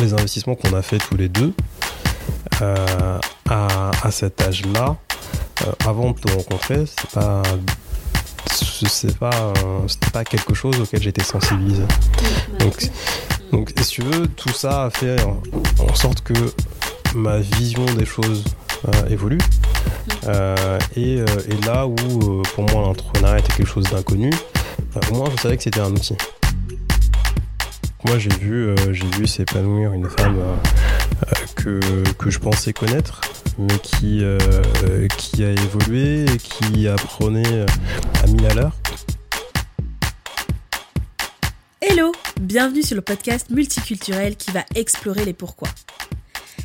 les investissements qu'on a fait tous les deux à, à, cet âge-là, avant de te rencontrer, c'est pas c'est pas c'était pas quelque chose auquel j'étais sensibilisé. Donc, donc si tu veux, tout ça a fait en sorte que ma vision des choses euh, évolue. Euh, et, euh, et, là où pour moi l'entrepreneuriat était quelque chose d'inconnu, au moins je savais que c'était un outil. Moi j'ai vu, j'ai vu s'épanouir une femme que, que je pensais connaître, mais qui, qui a évolué et qui apprenait à mille à l'heure. Hello, bienvenue sur le podcast multiculturel qui va explorer les pourquoi.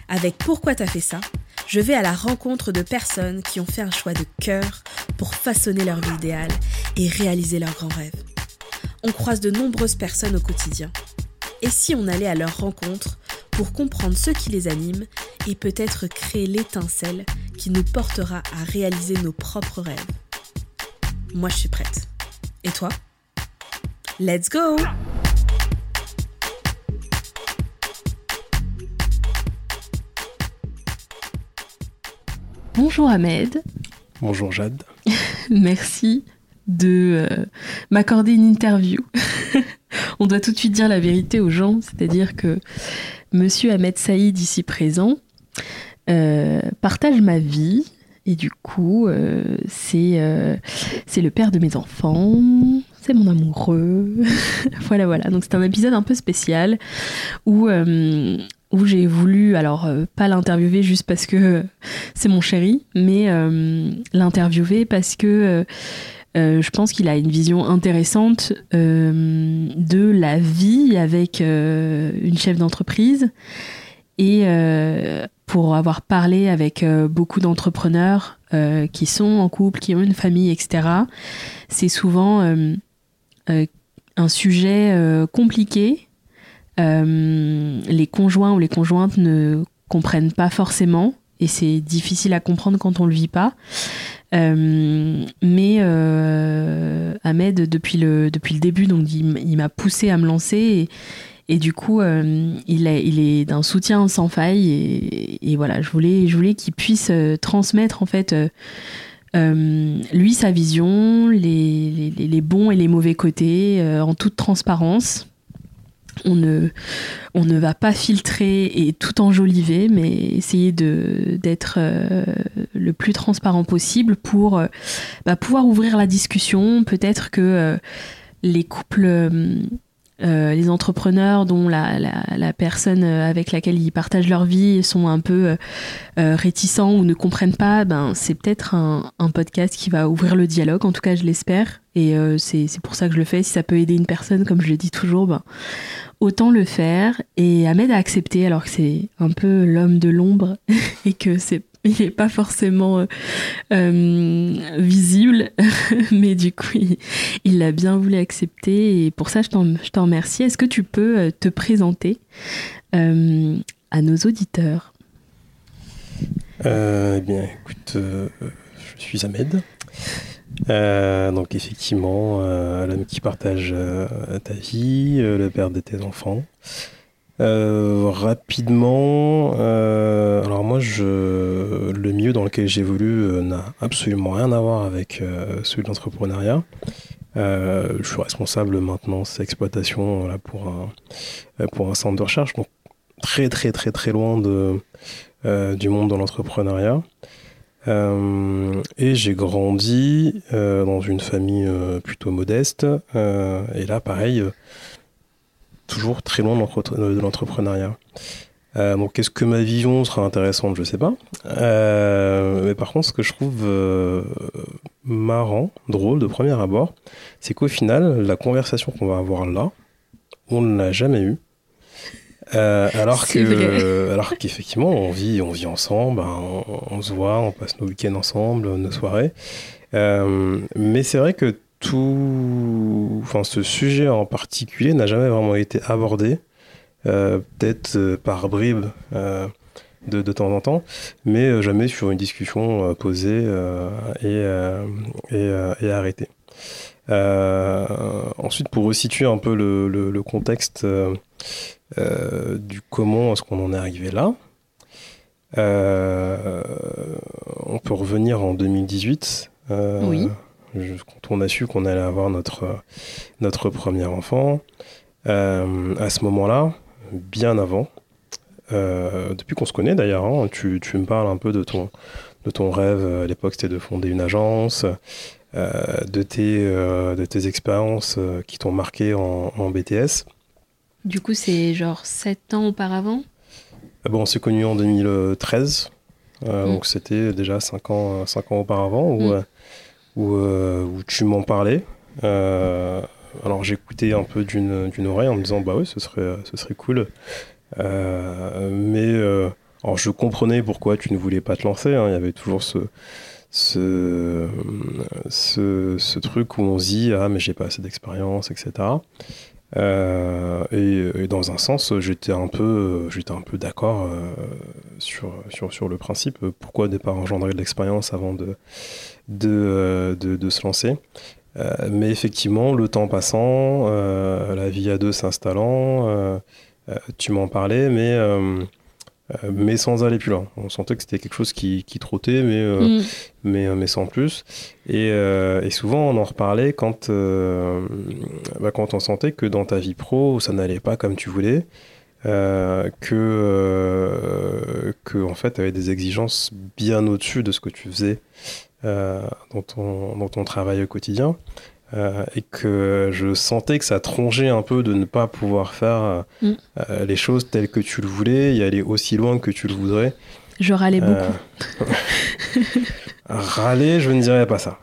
Avec Pourquoi t'as fait ça je vais à la rencontre de personnes qui ont fait un choix de cœur pour façonner leur vie idéale et réaliser leurs grands rêves. On croise de nombreuses personnes au quotidien. Et si on allait à leur rencontre pour comprendre ce qui les anime et peut-être créer l'étincelle qui nous portera à réaliser nos propres rêves Moi je suis prête. Et toi? Let's go Bonjour Ahmed. Bonjour Jade. Merci de euh, m'accorder une interview. On doit tout de suite dire la vérité aux gens, c'est-à-dire que Monsieur Ahmed Saïd, ici présent, euh, partage ma vie. Et du coup, euh, c'est le père de mes enfants, c'est mon amoureux. voilà, voilà. Donc c'est un épisode un peu spécial où j'ai voulu, alors pas l'interviewer juste parce que c'est mon chéri, mais l'interviewer parce que euh, je pense qu'il a une vision intéressante de la vie avec une chef d'entreprise. Et pour avoir parlé avec beaucoup d'entrepreneurs qui sont en couple, qui ont une famille, etc., c'est souvent un sujet compliqué euh, les conjoints ou les conjointes ne comprennent pas forcément et c'est difficile à comprendre quand on le vit pas. Euh, mais euh, Ahmed, depuis le, depuis le début, donc il, m'a poussé à me lancer et, du coup, il, il est d'un soutien sans faille et, voilà, je voulais, je voulais qu'il puisse transmettre en fait lui sa vision, les, les, les, bons et les mauvais côtés en toute transparence on ne, va pas filtrer et tout enjoliver, mais essayer d'être euh, le plus transparent possible pour euh, bah, pouvoir ouvrir la discussion. Peut-être que euh, les couples, les entrepreneurs dont la, la, personne avec laquelle ils partagent leur vie sont un peu réticents ou ne comprennent pas, ben, c'est peut-être un, podcast qui va ouvrir le dialogue, en tout cas je l'espère. Et c'est pour ça que je le fais. Si ça peut aider une personne, comme je le dis toujours, ben, autant le faire. Et Ahmed a accepté, alors que c'est un peu l'homme de l'ombre et que c'est il n'est pas forcément euh, euh, visible, mais du coup, il l'a bien voulu accepter et pour ça, je t'en remercie. Est-ce que tu peux euh, te présenter à nos auditeurs? Eh bien, écoute, je suis Ahmed. Euh, donc effectivement, euh, l'homme qui partage euh, ta vie, le père de tes enfants. rapidement, alors moi, je, le milieu dans lequel j'évolue n'a absolument rien à voir avec celui de l'entrepreneuriat. je suis responsable maintenant c'est exploitation là, pour, un, pour un centre de recherche, donc très très très très loin de, du monde de l'entrepreneuriat. Euh, et j'ai grandi euh, dans une famille euh, plutôt modeste. et là, pareil, toujours très loin de l'entrepreneuriat. donc, est-ce que ma vision sera intéressante Je ne sais pas. mais par contre, ce que je trouve marrant, drôle de premier abord, c'est qu'au final, la conversation qu'on va avoir là, on ne l'a jamais eue. Euh, alors que, alors qu'effectivement, on vit, on vit ensemble, hein, on, se voit, on passe nos week-ends ensemble, nos soirées. Euh, mais c'est vrai que tout, enfin, ce sujet en particulier n'a jamais vraiment été abordé, euh, peut-être par bribes de, de, temps en temps, mais jamais sur une discussion posée et, et, et, arrêtée. ensuite, pour resituer un peu le, le, le contexte du comment est-ce qu'on en est arrivé là. on peut revenir en 2018. oui. quand on a su qu'on allait avoir notre, notre premier enfant. à ce moment-là, bien avant, depuis qu'on se connaît d'ailleurs, hein, tu, tu, me parles un peu de ton, de ton rêve. À l'époque, c'était de fonder une agence. Euh, de, tes, euh, de tes expériences euh, qui t'ont marqué en, BTS. Du coup, c'est genre 7 ans auparavant Bon, on s'est connus en 2013, mm. donc c'était déjà 5 ans, 5 ans auparavant où, mm. où, où, tu m'en parlais. alors j'écoutais un peu d'une oreille en me disant bah oui, ce serait, ce serait cool. mais alors je comprenais pourquoi tu ne voulais pas te lancer. Hein. Il y avait toujours ce, ce, ce, truc où on se dit ah mais j'ai pas assez d'expérience etc euh, et, dans un sens j'étais un peu j'étais un peu d'accord euh, sur, sur, sur le principe. Pourquoi ne pas engendrer de l'expérience avant de de, euh, de, de, se lancer? Mais effectivement le temps passant la vie à deux s'installant tu m'en parlais mais euh, mais sans aller plus loin. On sentait que c'était quelque chose qui, qui trottait, mais, euh, mm. mais, euh, mais sans plus. Et, et, souvent, on en reparlait quand, bah, quand on sentait que dans ta vie pro, ça n'allait pas comme tu voulais. que, que en fait, tu avais des exigences bien au-dessus de ce que tu faisais dans, ton, dans ton travail au quotidien. Euh, et que je sentais que ça trongeait un peu de ne pas pouvoir faire mm. euh, les choses telles que tu le voulais y aller aussi loin que tu le voudrais. Je râlais euh, beaucoup. râler, je ne dirais pas ça.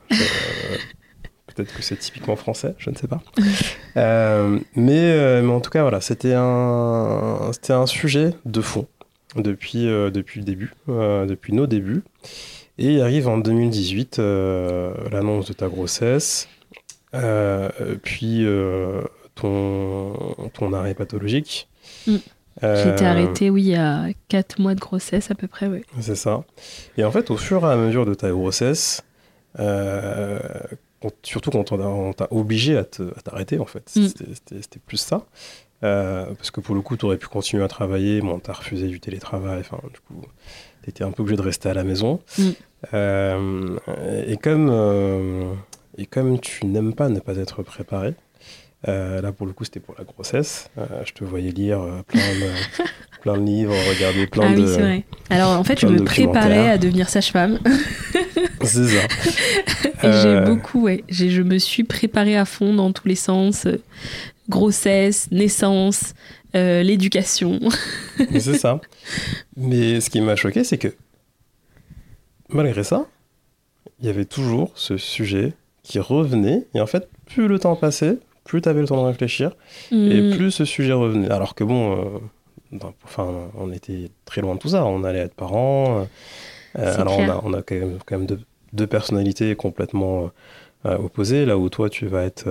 Peut-être que c'est typiquement français, je ne sais pas. mais, mais en tout cas, voilà, c'était un, c'était un sujet de fond depuis, depuis le début, depuis nos débuts. Et il arrive en 2018 l'annonce de ta grossesse, euh, puis euh, ton, ton arrêt pathologique. Mm. J'ai été euh, arrêtée, oui, a 4 mois de grossesse à peu près, oui. C'est ça. Et en fait, au fur et à mesure de ta grossesse, surtout quand on t'a obligé à t'arrêter, en fait, mm. c'était plus ça. parce que pour le coup, tu aurais pu continuer à travailler, mais on t'a refusé du télétravail, enfin, du coup, tu étais un peu obligé de rester à la maison. Mm. et comme et comme tu n'aimes pas ne pas être préparé, euh, là pour le coup c'était pour la grossesse, euh, je te voyais lire euh, plein, de, plein de livres, regarder plein ah, de... Oui, c'est vrai. Alors en fait je me préparais à devenir sage-femme. c'est ça. Et j'ai beaucoup, ouais, je me suis préparée à fond dans tous les sens. grossesse, naissance, l'éducation. c'est ça. Mais ce qui m'a choqué c'est que malgré ça, il y avait toujours ce sujet qui revenait. Et en fait, plus le temps passait, plus tu avais le temps de réfléchir, et mm. plus ce sujet revenait. Alors que bon, euh, enfin, on était très loin de tout ça. On allait être parents. Euh, alors on a, on a, quand même, quand même deux, personnalités complètement euh, opposées. Là où toi, tu vas être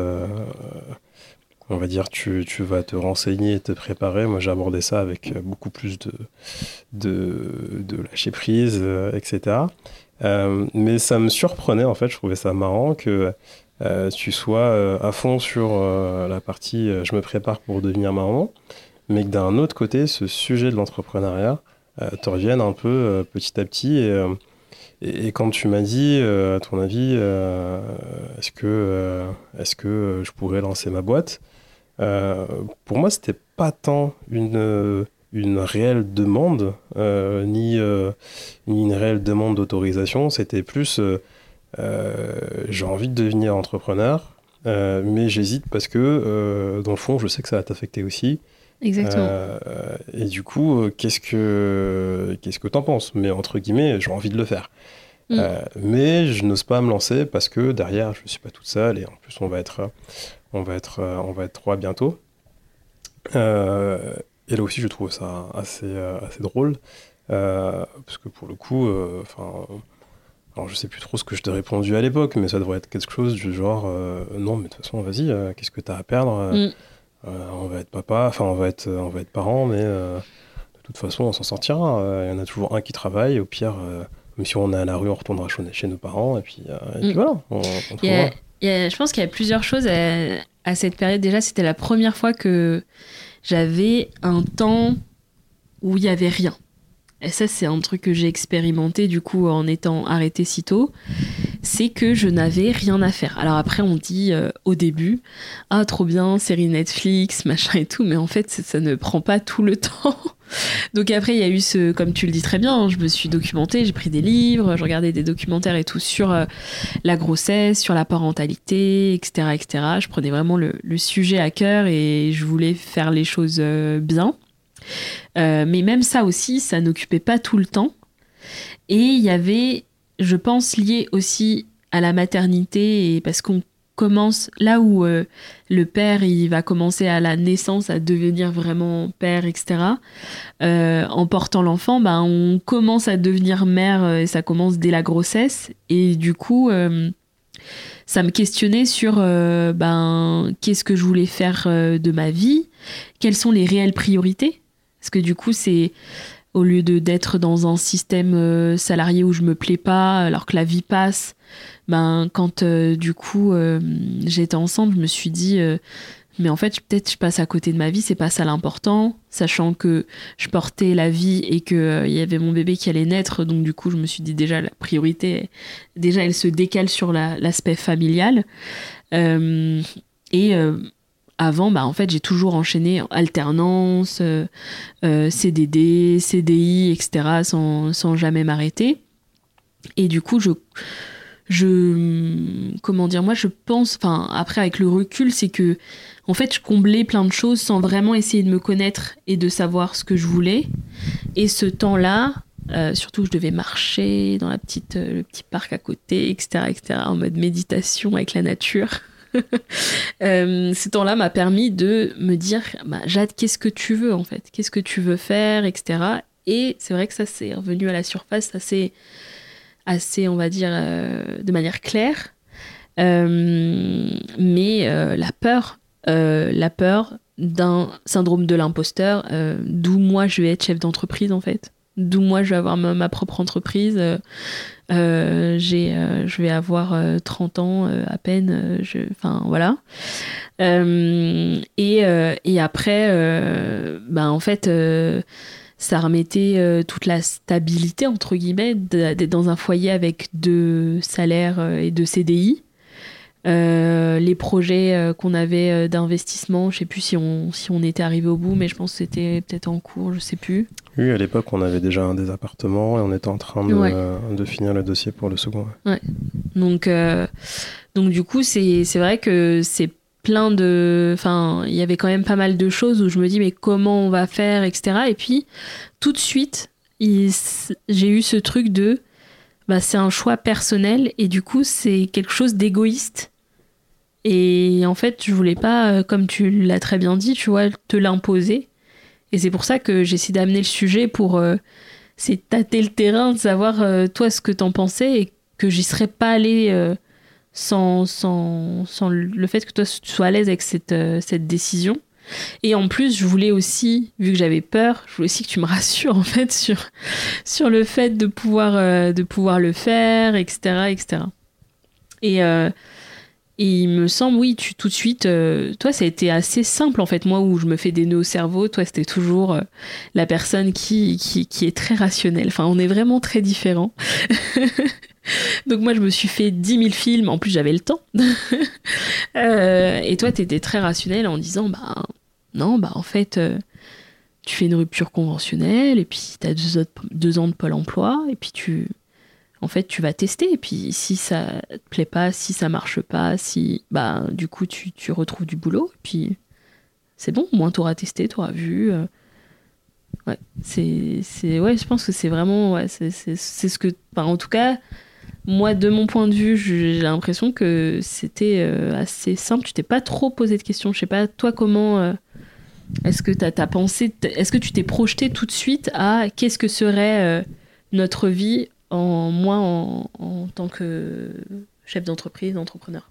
on va dire, tu, tu, vas te renseigner, te préparer. Moi, j'ai abordé ça avec beaucoup plus de, de, de lâcher prise, etc. Euh, mais ça me surprenait, en fait, je trouvais ça marrant que euh, tu sois euh, à fond sur la partie je me prépare pour devenir maman, mais que d'un autre côté, ce sujet de l'entrepreneuriat te revienne un peu petit à petit. Et, quand tu m'as dit, à ton avis, est-ce que, est-ce que je pourrais lancer ma boîte Pour moi, c'était pas tant une une réelle demande, euh, ni, euh, ni, une réelle demande d'autorisation. C'était plus euh, j'ai envie de devenir entrepreneur, mais j'hésite parce que dans le fond, je sais que ça va t'affecter aussi. Exactement. et du coup, qu'est-ce que qu'est-ce que t'en penses? Mais entre guillemets, j'ai envie de le faire. Mm. mais je n'ose pas me lancer parce que derrière, je ne suis pas toute seule et en plus, on va être, on va être, on va être trois bientôt. Et là aussi, je trouve ça assez, euh, assez drôle, euh, parce que pour le coup, euh, enfin. alors je sais plus trop ce que je t'ai répondu à l'époque, mais ça devrait être quelque chose du genre non, mais de toute façon, vas-y, qu'est-ce que tu as à perdre mm. On va être papa, enfin on va être, on va être parent, mais de toute façon, on s'en sortira. Il y en a toujours un qui travaille, au pire, même si on est à la rue, on retournera chez nos parents, et puis, et puis mm. voilà. On, je pense qu'il y a plusieurs choses à, à cette période. Déjà, c'était la première fois que j'avais un temps où il y avait rien. Et ça, c'est un truc que j'ai expérimenté du coup en étant arrêtée si tôt. C'est que je n'avais rien à faire. Alors après, on dit euh, au début, ah trop bien, série Netflix, machin et tout, mais en fait, ça ne prend pas tout le temps. Donc après, il y a eu ce, comme tu le dis très bien, hein, je me suis documentée, j'ai pris des livres, je regardais des documentaires et tout sur euh, la grossesse, sur la parentalité, etc., etc. Je prenais vraiment le, sujet à cœur et je voulais faire les choses euh, bien. Euh, mais même ça aussi, ça n'occupait pas tout le temps. Et il y avait, je pense, lié aussi à la maternité, parce qu'on commence là où euh, le père il va commencer à la naissance à devenir vraiment père etc euh, en portant l'enfant bah, on commence à devenir mère et ça commence dès la grossesse. Et du coup ça me questionnait sur ben qu'est-ce que je voulais faire de ma vie? Quelles sont les réelles priorités? Parce que du coup, c'est au lieu de d'être dans un système euh, salarié où je me plais pas, alors que la vie passe, ben quand euh, du coup euh, j'étais ensemble, je me suis dit mais en fait peut-être je passe à côté de ma vie, c'est pas ça l'important, sachant que je portais la vie et que il y avait mon bébé qui allait naître, donc du coup je me suis dit déjà la priorité, déjà elle se décale sur l'aspect familial. et avant, bah, en fait, j'ai toujours enchaîné alternance, euh, euh, CDD, CDI, etc., sans, sans jamais m'arrêter. Et du coup, je, je, comment dire, moi, je pense, enfin, après, avec le recul, c'est que, en fait, je comblais plein de choses sans vraiment essayer de me connaître et de savoir ce que je voulais. Et ce temps-là, euh, surtout, je devais marcher dans la petite, le petit parc à côté, etc., etc., en mode méditation avec la nature. euh, ce temps-là m'a permis de me dire, bah, Jade, qu'est-ce que tu veux en fait? Qu'est-ce que tu veux faire, etc. Et c'est vrai que ça s'est revenu à la surface assez, assez on va dire, euh, de manière claire. Euh, mais euh, la peur, la peur d'un syndrome de l'imposteur, d'où moi je vais être chef d'entreprise en fait, d'où moi je vais avoir ma, propre entreprise j'ai, je vais avoir 30 euh, ans à peine. Enfin, voilà. et, et après, ben, en fait ça remettait toute la stabilité, entre guillemets, d'être dans un foyer avec deux salaires et deux CDI. Euh, les projets euh, qu'on avait euh, d'investissement, je sais plus si on, si on était arrivé au bout, mais je pense que c'était peut-être en cours, je sais plus. Oui, à l'époque, on avait déjà un des appartements et on était en train de, de finir le dossier pour le second. Ouais. Donc, donc du coup, c'est vrai que c'est plein de... Enfin, il y avait quand même pas mal de choses où je me dis, mais comment on va faire, etc. Et puis, tout de suite, j'ai eu ce truc de bah, c'est un choix personnel et du coup c'est quelque chose d'égoïste. Et en fait, je voulais pas, euh, comme tu l'as très bien dit, tu vois, te l'imposer. Et c'est pour ça que j'essaie d'amener le sujet pour euh, c'est tâter le terrain, de savoir euh, toi ce que t'en pensais et que j'y serais pas allé sans, sans, sans, le fait que toi tu sois à l'aise avec cette, cette décision. Et en plus, je voulais aussi, vu que j'avais peur, je voulais aussi que tu me rassures en fait sur, sur le fait de pouvoir, euh, de pouvoir le faire, etc. etc. Et, euh, et il me semble, oui, tu, tout de suite, euh, toi, ça a été assez simple en fait. Moi, où je me fais des nœuds au cerveau, toi, c'était toujours la personne qui, qui, qui, est très rationnelle. Enfin, on est vraiment très différents. Donc moi, je me suis fait 10 000 films. En plus, j'avais le temps. et toi, tu étais très rationnel en disant, bah, non, bah en fait, euh, tu fais une rupture conventionnelle et puis tu as deux, ans de pôle emploi et puis tu, en fait, tu vas tester et puis si ça te plaît pas, si ça marche pas, si, bah du coup, tu, tu retrouves du boulot et puis c'est bon, au moins tu auras testé, tu auras vu. Euh. ouais, c'est, ouais, je pense que c'est vraiment, ouais, c'est, ce que, en tout cas, moi, de mon point de vue, j'ai l'impression que c'était euh, assez simple. Tu t'es pas trop posé de questions. Je sais pas, toi, comment est-ce que tu pensé, est-ce que tu t'es projeté tout de suite à qu'est-ce que serait euh, notre vie en moi en, tant que chef d'entreprise, entrepreneur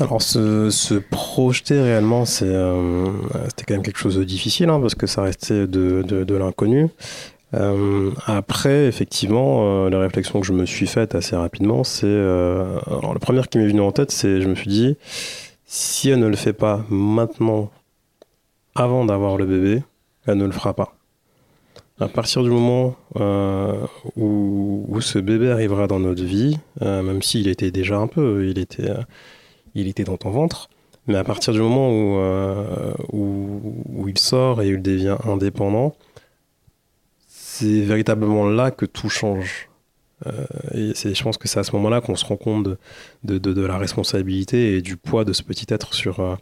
alors, se, projeter réellement, euh, c'était quand même quelque chose de difficile, hein, parce que ça restait de, l'inconnu. Euh, après, effectivement, la réflexion que je me suis faite assez rapidement, c'est... alors, la première qui m'est venue en tête, c'est je me suis dit, si elle ne le fait pas maintenant avant d'avoir le bébé, elle ne le fera pas. À partir du moment où, ce bébé arrivera dans notre vie, même s'il était déjà un peu, il était, il était dans ton ventre, mais à partir du moment où, où, où il sort et il devient indépendant, c'est véritablement là que tout change. Euh, et je pense que c'est à ce moment-là qu'on se rend compte de, la responsabilité et du poids de ce petit être sur, euh,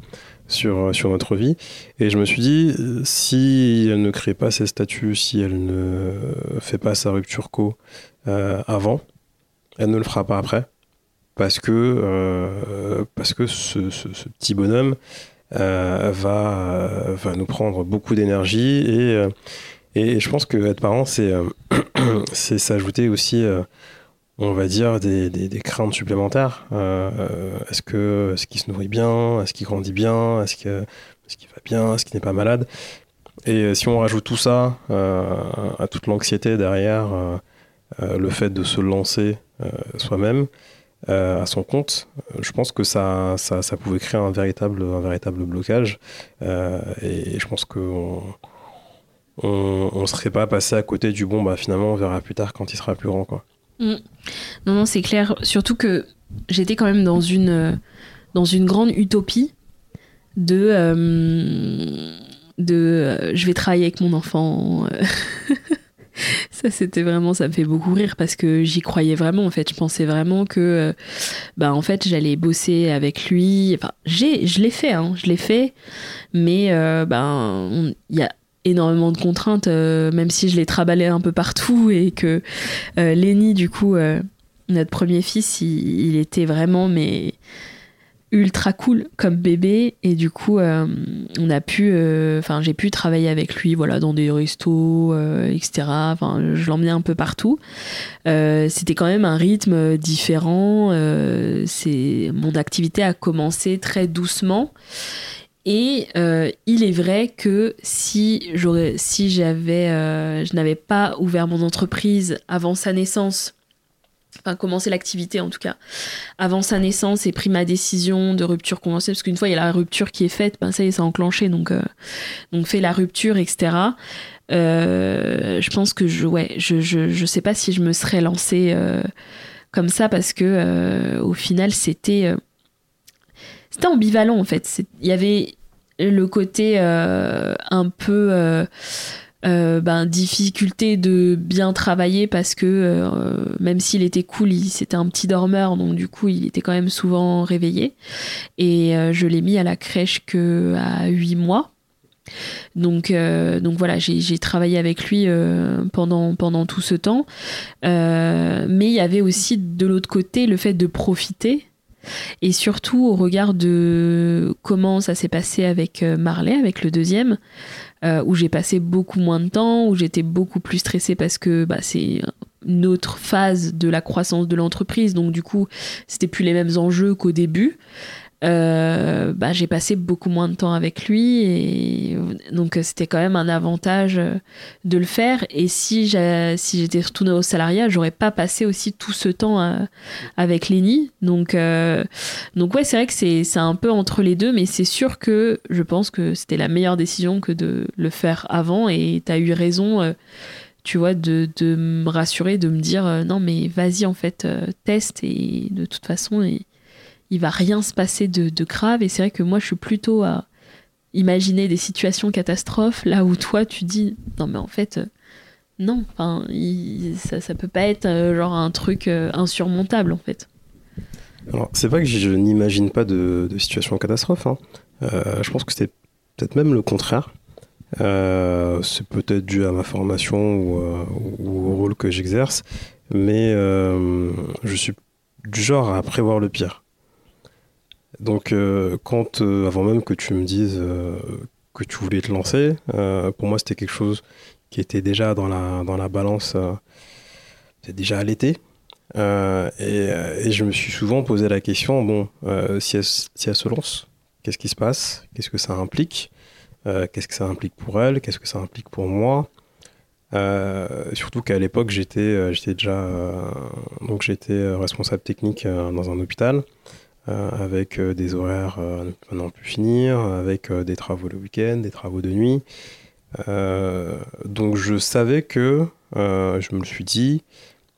euh, sur notre vie. Et je me suis dit, si elle ne crée pas ses statuts, si elle ne fait pas sa rupture co avant, elle ne le fera pas après. Parce que, parce que ce, ce, petit bonhomme va, va nous prendre beaucoup d'énergie et et je pense que être parent, c'est euh, s'ajouter aussi, euh, on va dire, des, craintes supplémentaires. Euh, est-ce que est-ce qu'il se nourrit bien? Est-ce qu'il grandit bien? Est-ce que est qu'il va bien? Est-ce qu'il n'est pas malade? Et si on rajoute tout ça à toute l'anxiété derrière, le fait de se lancer soi-même. à son compte, je pense que ça, pouvait créer un véritable, blocage. et je pense qu'on on, ne serait pas passé à côté du bon, bah finalement on verra plus tard quand il sera plus grand. Quoi. Mm. Non, non, c'est clair. Surtout que j'étais quand même dans une, dans une grande utopie de. Euh, de euh, je vais travailler avec mon enfant. ça, c'était vraiment, ça me fait beaucoup rire parce que j'y croyais vraiment. En fait, je pensais vraiment que, euh, bah, en fait, j'allais bosser avec lui. Enfin, j'ai, je l'ai fait, hein, je l'ai fait, mais ben, il y a énormément de contraintes, euh, même si je l'ai traballé un peu partout et que euh, Lenny, du coup, euh, notre premier fils, il, était vraiment mais ultra cool comme bébé. Et du coup on a pu enfin j'ai pu travailler avec lui voilà dans des restos etc enfin je l'emmenais un peu partout. C'était quand même un rythme différent. C'est mon activité a commencé très doucement et euh, il est vrai que si j'aurais, si j'avais, euh, je n'avais pas ouvert mon entreprise avant sa naissance, enfin commencé l'activité en tout cas, avant sa naissance et pris ma décision de rupture conventionnelle, parce qu'une fois il y a la rupture qui est faite, ben ça y est, c'est enclenché, donc euh, donc fait la rupture, etc. je pense que je, ouais, je, je, je sais pas si je me serais lancée comme ça parce que au final c'était c'était ambivalent en fait. Il y avait le côté euh, un peu euh, euh, ben, difficulté de bien travailler parce que même s'il était cool, c'était un petit dormeur, donc du coup il était quand même souvent réveillé. Et je l'ai mis à la crèche que à 8 mois. Donc, donc voilà, j'ai travaillé avec lui pendant, pendant tout ce temps. mais il y avait aussi de l'autre côté le fait de profiter et surtout au regard de comment ça s'est passé avec euh, Marley, avec le deuxième, euh, où j'ai passé beaucoup moins de temps, où j'étais beaucoup plus stressée parce que bah, c'est une autre phase de la croissance de l'entreprise, donc du coup c'était plus les mêmes enjeux qu'au début. Euh, bah, j'ai passé beaucoup moins de temps avec lui et donc c'était quand même un avantage euh, de le faire. Et si si j'étais retournée au salariat j'aurais pas passé aussi tout ce temps euh, avec Lenny. Donc donc ouais c'est vrai que c'est c'est un peu entre les deux mais c'est sûr que je pense que c'était la meilleure décision que de le faire avant. Et tu as eu raison tu vois, de, de, me rassurer, de me dire non, mais vas-y, en fait, teste et de toute façon, il va rien se passer de, grave. Et c'est vrai que moi, je suis plutôt à imaginer des situations catastrophes, là où toi, tu dis, non, mais en fait, euh, non, enfin, ça, ça peut pas être euh, genre un truc euh, insurmontable, en fait. Alors, c'est pas que je, n'imagine pas de, situation catastrophe. Hein. je pense que c'est peut-être même le contraire. c'est peut-être dû à ma formation ou, ou au rôle que j'exerce, mais je suis du genre à prévoir le pire. Donc, euh, quand, euh, avant même que tu me dises euh, que tu voulais te lancer, pour moi, c'était quelque chose qui était déjà dans la, dans la balance, c'était déjà à l'été. Et, je me suis souvent posé la question bon, si elle, si, elle, se lance, qu'est-ce qui se passe? Qu'est-ce que ça implique? Qu'est-ce que ça implique pour elle? Qu'est-ce que ça implique pour moi? Surtout qu'à l'époque j'étais j'étais déjà donc j'étais responsable technique dans un hôpital avec des horaires à ne plus finir, avec des travaux le week-end, des travaux de nuit. donc je savais que, je me le suis dit,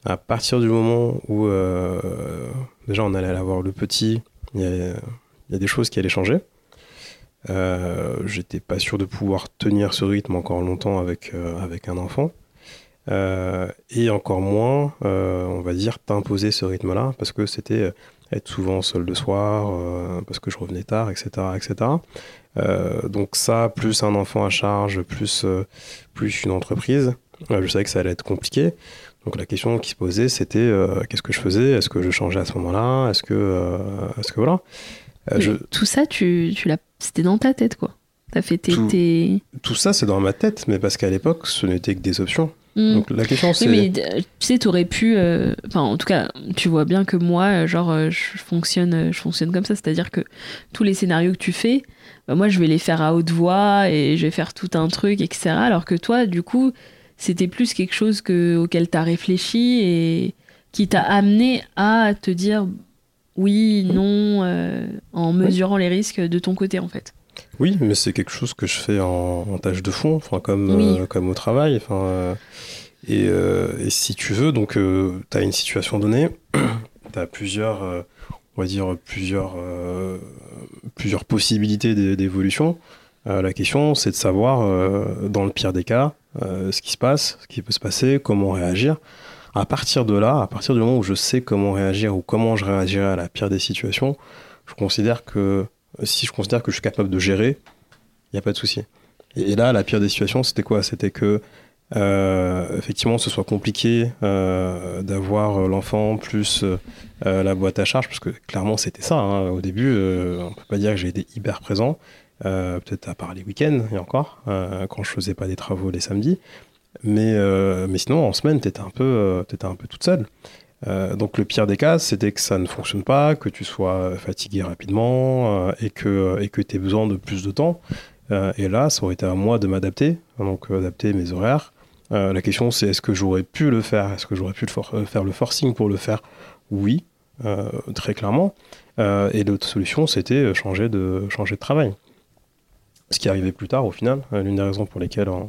à partir du moment où déjà on allait avoir le petit, il y, a, des choses qui allaient changer. J'étais pas sûr de pouvoir tenir ce rythme encore longtemps avec, avec un enfant. Euh, et encore moins, euh, on va dire, t'imposer ce rythme-là, parce que c'était euh, être souvent seul le soir, parce que je revenais tard, etc. etc. donc ça, plus un enfant à charge, plus, plus une entreprise, je savais que ça allait être compliqué. Donc la question qui se posait, c'était qu'est-ce que je faisais? Est-ce que je changeais à ce moment-là? Est-ce que, est-ce que voilà? Tout ça, tu, tu l'as, c'était dans ta tête, quoi. As fait tes, tout ça, c'est dans ma tête, mais parce qu'à l'époque, ce n'était que des options. Mm. Donc la question c'est. Oui, mais euh, tu sais, t'aurais pu. Euh, enfin, en tout cas, tu vois bien que moi, euh, genre, je fonctionne, je fonctionne comme ça. C'est-à-dire que tous les scénarios que tu fais, bah, moi, je vais les faire à haute voix et je vais faire tout un truc, etc. Alors que toi, du coup, c'était plus quelque chose que, auquel t'as réfléchi et qui t'a amené à te dire oui, non, en mesurant les risques de ton côté, en fait. Oui, mais c'est quelque chose que je fais en, tâche de fond, comme, euh, comme au travail. Enfin, euh, euh, et, si tu veux, donc tu as une situation donnée, tu as plusieurs, on va dire plusieurs, plusieurs possibilités d'évolution. la question, c'est de savoir, dans le pire des cas, ce qui se passe, ce qui peut se passer, comment réagir. À partir de là, à partir du moment où je sais comment réagir ou comment je réagirai à la pire des situations, je considère que si je considère que je suis capable de gérer, il n'y a pas de souci. Et, là, la pire des situations, c'était quoi? C'était que, euh, effectivement, ce soit compliqué euh, d'avoir l'enfant plus euh, la boîte à charge, parce que clairement, c'était ça. Hein. Au début, on ne peut pas dire que j'ai été hyper présent, peut-être à part les week-ends, et encore, quand je faisais pas des travaux les samedis. Mais, mais sinon, en semaine, tu étais un peu toute seule. Euh, donc le pire des cas, c'était que ça ne fonctionne pas, que tu sois fatigué rapidement euh, et que tu aies besoin de plus de temps. Euh, et là, ça aurait été à moi de m'adapter, donc adapter mes horaires. la question, c'est est-ce que j'aurais pu le faire? Est-ce que j'aurais pu faire le forcing pour le faire? Oui, très clairement. et l'autre solution, c'était changer de changer de travail. Ce qui arrivait plus tard, au final, l'une des raisons pour lesquelles euh,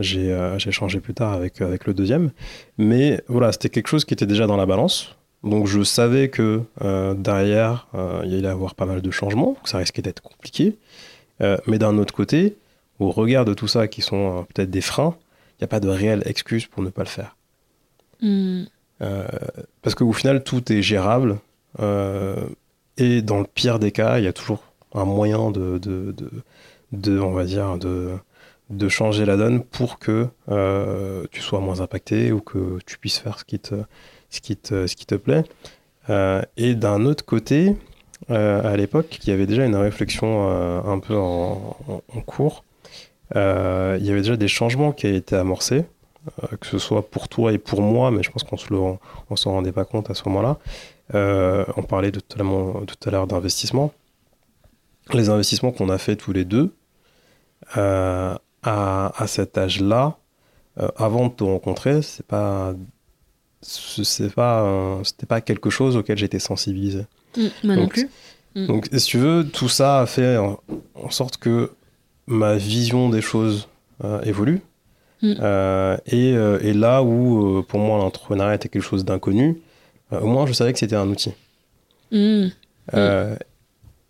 j'ai changé plus tard avec, avec le deuxième. Mais voilà, c'était quelque chose qui était déjà dans la balance. Donc je savais que euh, derrière, euh, il y allait avoir pas mal de changements, que ça risquait d'être compliqué. mais d'un autre côté, au regard de tout ça, qui sont peut-être des freins, il n'y a pas de réelle excuse pour ne pas le faire. Hmm. parce qu'au final, tout est gérable. et dans le pire des cas, il y a toujours un moyen de, de, de, de on va dire, de, de changer la donne pour que euh, tu sois moins impacté ou que tu puisses faire ce qui te, ce qui te, ce qui te plaît. Euh, et d'un autre côté, euh, à l'époque, il y avait déjà une réflexion un peu en, cours. il y avait déjà des changements qui avaient été amorcés, que ce soit pour toi et pour moi, mais je pense qu'on ne on s'en rendait pas compte à ce moment-là. on parlait de, tout à l'heure d'investissement. Les investissements qu'on a fait tous les deux, à, à cet âge-là, euh, avant de te rencontrer, c'est pas c'est pas c'était pas quelque chose auquel j'étais sensibilisé. Mmh, moi donc, non plus. Mmh. Donc si tu veux, tout ça a fait en, sorte que ma vision des choses euh, évolue. Mmh. Euh, et, et, là où pour moi l'entrepreneuriat était quelque chose d'inconnu, au moins je savais que c'était un outil.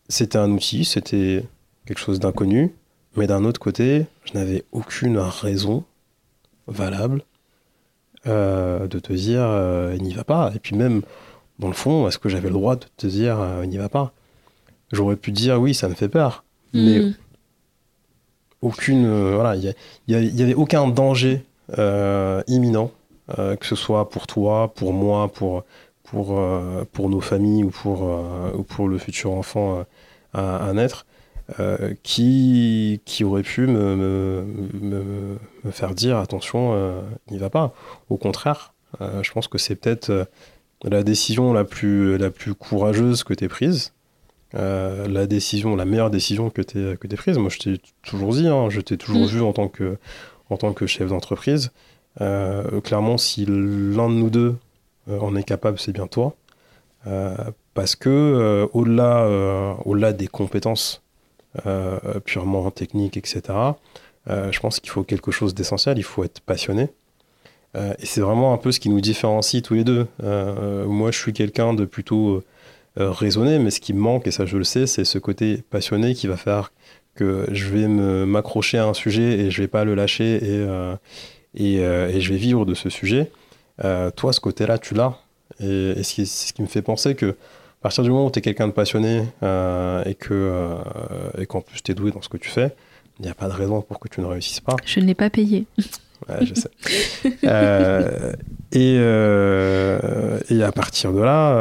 c'était un outil, c'était quelque chose d'inconnu. Mais d'un autre côté, je n'avais aucune raison valable euh, de te dire euh, n'y va pas. Et puis même, dans le fond, est-ce que j'avais le droit de te dire euh, n'y va pas? J'aurais pu dire oui, ça me fait peur. Mais hmm. aucune. voilà, il n'y avait aucun danger imminent, que ce soit pour toi, pour moi, pour, pour, pour nos familles ou pour, ou pour le futur enfant à naître. Euh, qui, qui aurait pu me, me, me, faire dire attention, euh, il n'y va pas. Au contraire, euh, je pense que c'est peut-être la décision la plus, la plus courageuse que tu aies prise. la décision, la meilleure décision que tu que prise. Moi, je t'ai toujours dit, hein, je t'ai toujours mm. vu en tant que, en tant que chef d'entreprise. clairement, si l'un de nous deux en est capable, c'est bien toi. parce que au-delà, au-delà des compétences purement techniques, etc., je pense qu'il faut quelque chose d'essentiel, il faut être passionné. et c'est vraiment un peu ce qui nous différencie tous les deux. moi, je suis quelqu'un de plutôt raisonné, mais ce qui me manque, et ça je le sais, c'est ce côté passionné qui va faire que je vais m'accrocher à un sujet et je vais pas le lâcher et, euh, euh, je vais vivre de ce sujet. Euh, toi, ce côté-là, tu l'as. Et, c'est ce, qui me fait penser que à partir du moment où tu es quelqu'un de passionné et que et qu'en plus tu es doué dans ce que tu fais, il n'y a pas de raison pour que tu ne réussisses pas. Je ne l'ai pas payé. Ouais, je sais. et, et à partir de là,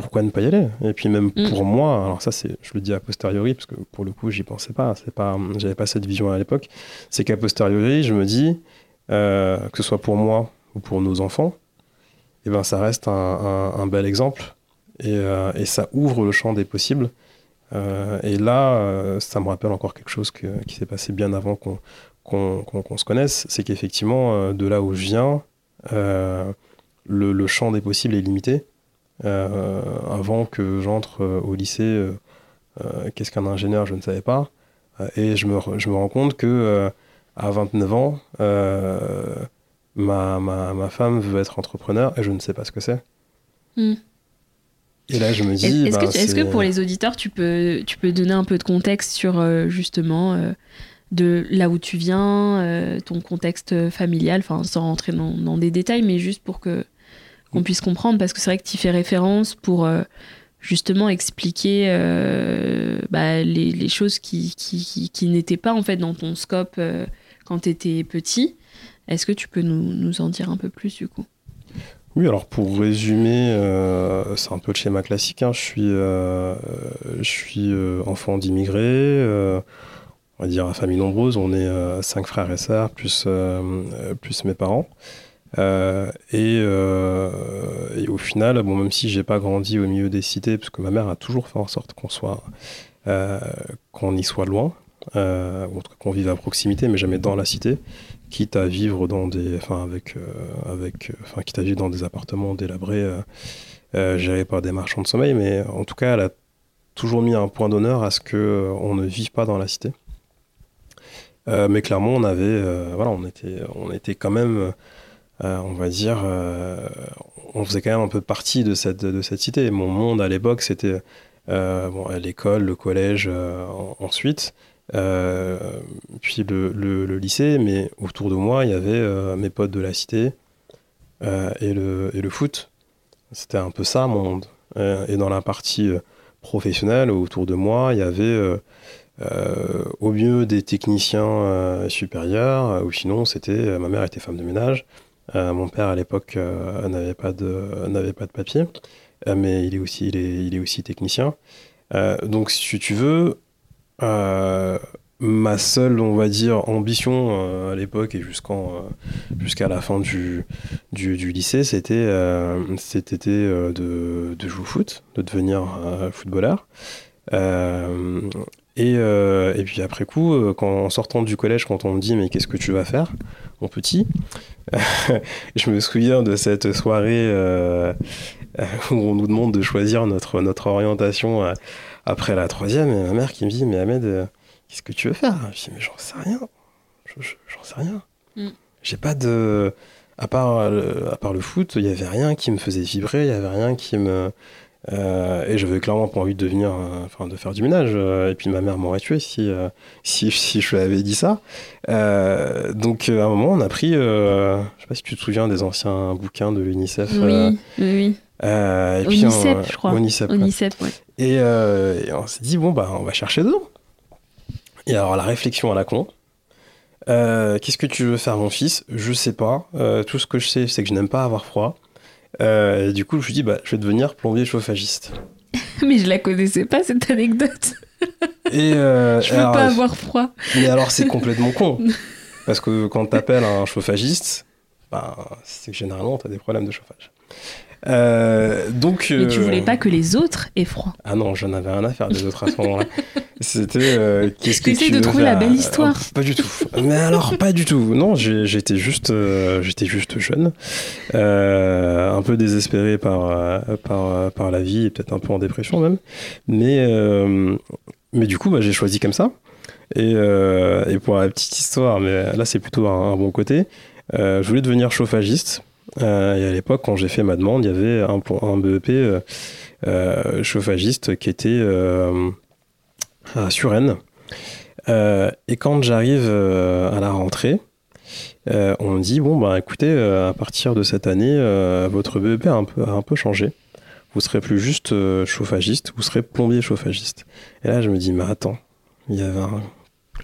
pourquoi ne pas y aller? Et puis même mm. pour moi, alors ça c'est, je le dis a posteriori parce que pour le coup j'y pensais pas, c'est pas, j'avais pas cette vision à l'époque. C'est qu'à posteriori, je me dis euh, que ce soit pour moi ou pour nos enfants, et eh ben ça reste un, bel exemple et, euh, et, ça ouvre le champ des possibles. Euh, et là, ça me rappelle encore quelque chose qui s'est passé bien avant qu'on qu'on se connaisse, c'est qu'effectivement, de là où je viens, le, le, champ des possibles est limité. Euh, avant que j'entre euh, au lycée, euh, qu'est-ce qu'un ingénieur, je ne savais pas. et je me, je me rends compte que à 29 ans, ma, ma, ma, femme veut être entrepreneur et je ne sais pas ce que c'est. Hmm. Et là, je me dis. Est-ce que, que, pour les auditeurs, tu peux, tu peux donner un peu de contexte sur justement de là où tu viens, ton contexte familial, enfin sans rentrer dans, dans, des détails, mais juste pour que qu'on puisse comprendre, parce que c'est vrai que tu fais référence pour euh, justement expliquer euh, bah, les, choses qui, qui, n'étaient pas en fait dans ton scope euh, quand tu étais petit. Est-ce que tu peux nous, en dire un peu plus du coup? Oui, alors pour résumer, c'est un peu le schéma classique. Hein. Je suis, je suis enfant d'immigrés, on va dire à famille nombreuse. On est cinq frères et sœurs, plus, plus mes parents. Euh, euh, et, au final, même si j'ai pas grandi au milieu des cités, parce que ma mère a toujours fait en sorte qu'on soit, euh, qu'on y soit loin, ou qu'on vive à proximité, mais jamais dans la cité, quitte à vivre dans des, appartements délabrés, gérés par des marchands de sommeil, mais en tout cas, elle a toujours mis un point d'honneur à ce que on ne vive pas dans la cité. mais clairement, on avait, on était, quand même euh, on va dire, euh, on faisait quand même un peu partie de cette, de cette cité. Mon monde à l'époque, c'était euh, l'école, le collège ensuite. Puis le, lycée, mais autour de moi, il y avait mes potes de la cité et, le, et le foot. C'était un peu ça, mon monde. et dans la partie professionnelle, autour de moi, il y avait au mieux des techniciens supérieurs, ou sinon, c'était ma mère était femme de ménage. Euh, mon père à l'époque euh, n'avait pas de pas de papier, euh, mais il est aussi il est, il est aussi technicien. donc si tu veux, ma seule, on va dire, ambition à l'époque et jusqu'en, jusqu'à la fin du, du, lycée, c'était, c'était de, de, jouer au foot, de devenir footballeur. Et, et, puis après coup, quand, en sortant du collège, quand on me dit mais qu'est-ce que tu vas faire, mon petit, je me souviens de cette soirée euh, où on nous demande de choisir notre, notre orientation euh, après la troisième, et ma mère qui me dit Mais Ahmed, euh, qu'est-ce que tu veux faire? Je dis Mais j'en sais rien. J'en sais rien. Mm. J'ai pas de. À part, à part le foot, il y avait rien qui me faisait vibrer, il y avait rien qui me. Euh, et j'avais clairement pas envie de devenir, euh, enfin, de faire du ménage. Euh, et puis ma mère m'aurait tué si, si, si, je lui avais dit ça. donc à un moment, on a pris, je sais pas si tu te souviens des anciens bouquins de l'UNICEF. Oui, oui. Et puis je crois. Onicep, ouais. Et, et, on s'est dit, bon, bah, on va chercher dedans. Et alors, la réflexion à la con. Qu'est-ce que tu veux faire, mon fils? Je sais pas. tout ce que je sais, c'est que je n'aime pas avoir froid. Euh, du coup, je me suis dit, bah, je vais devenir plombier chauffagiste. mais je la connaissais pas, cette anecdote. Et euh, je veux pas avoir froid. Mais alors, c'est complètement con. Parce que quand t'appelles un chauffagiste, bah, c'est que généralement, t'as des problèmes de chauffage. Euh, donc, Mais tu euh, voulais pas que les autres aient froid. Ah non, j'en avais rien à faire des autres à ce moment-là. C'était euh, qu'est-ce que tu de trouver la belle histoire. Euh, Pas du tout. Mais alors pas du tout. Non, j'étais juste, j'étais juste jeune, un peu désespéré par par par la vie et peut-être un peu en dépression même. Mais mais du coup, bah, j'ai choisi comme ça. Et, euh, et pour la petite histoire, mais là c'est plutôt un, un bon côté. euh, je voulais devenir chauffagiste. Euh, et à l'époque, quand j'ai fait ma demande, il y avait un, un BEP euh, euh, chauffagiste qui était à Suresnes. Et quand j'arrive à la rentrée, on me dit bon bah écoutez, à partir de cette année, votre BEP a un peu, changé. Vous serez plus juste chauffagiste, vous serez plombier chauffagiste. Et là, je me dis mais attends, il y avait un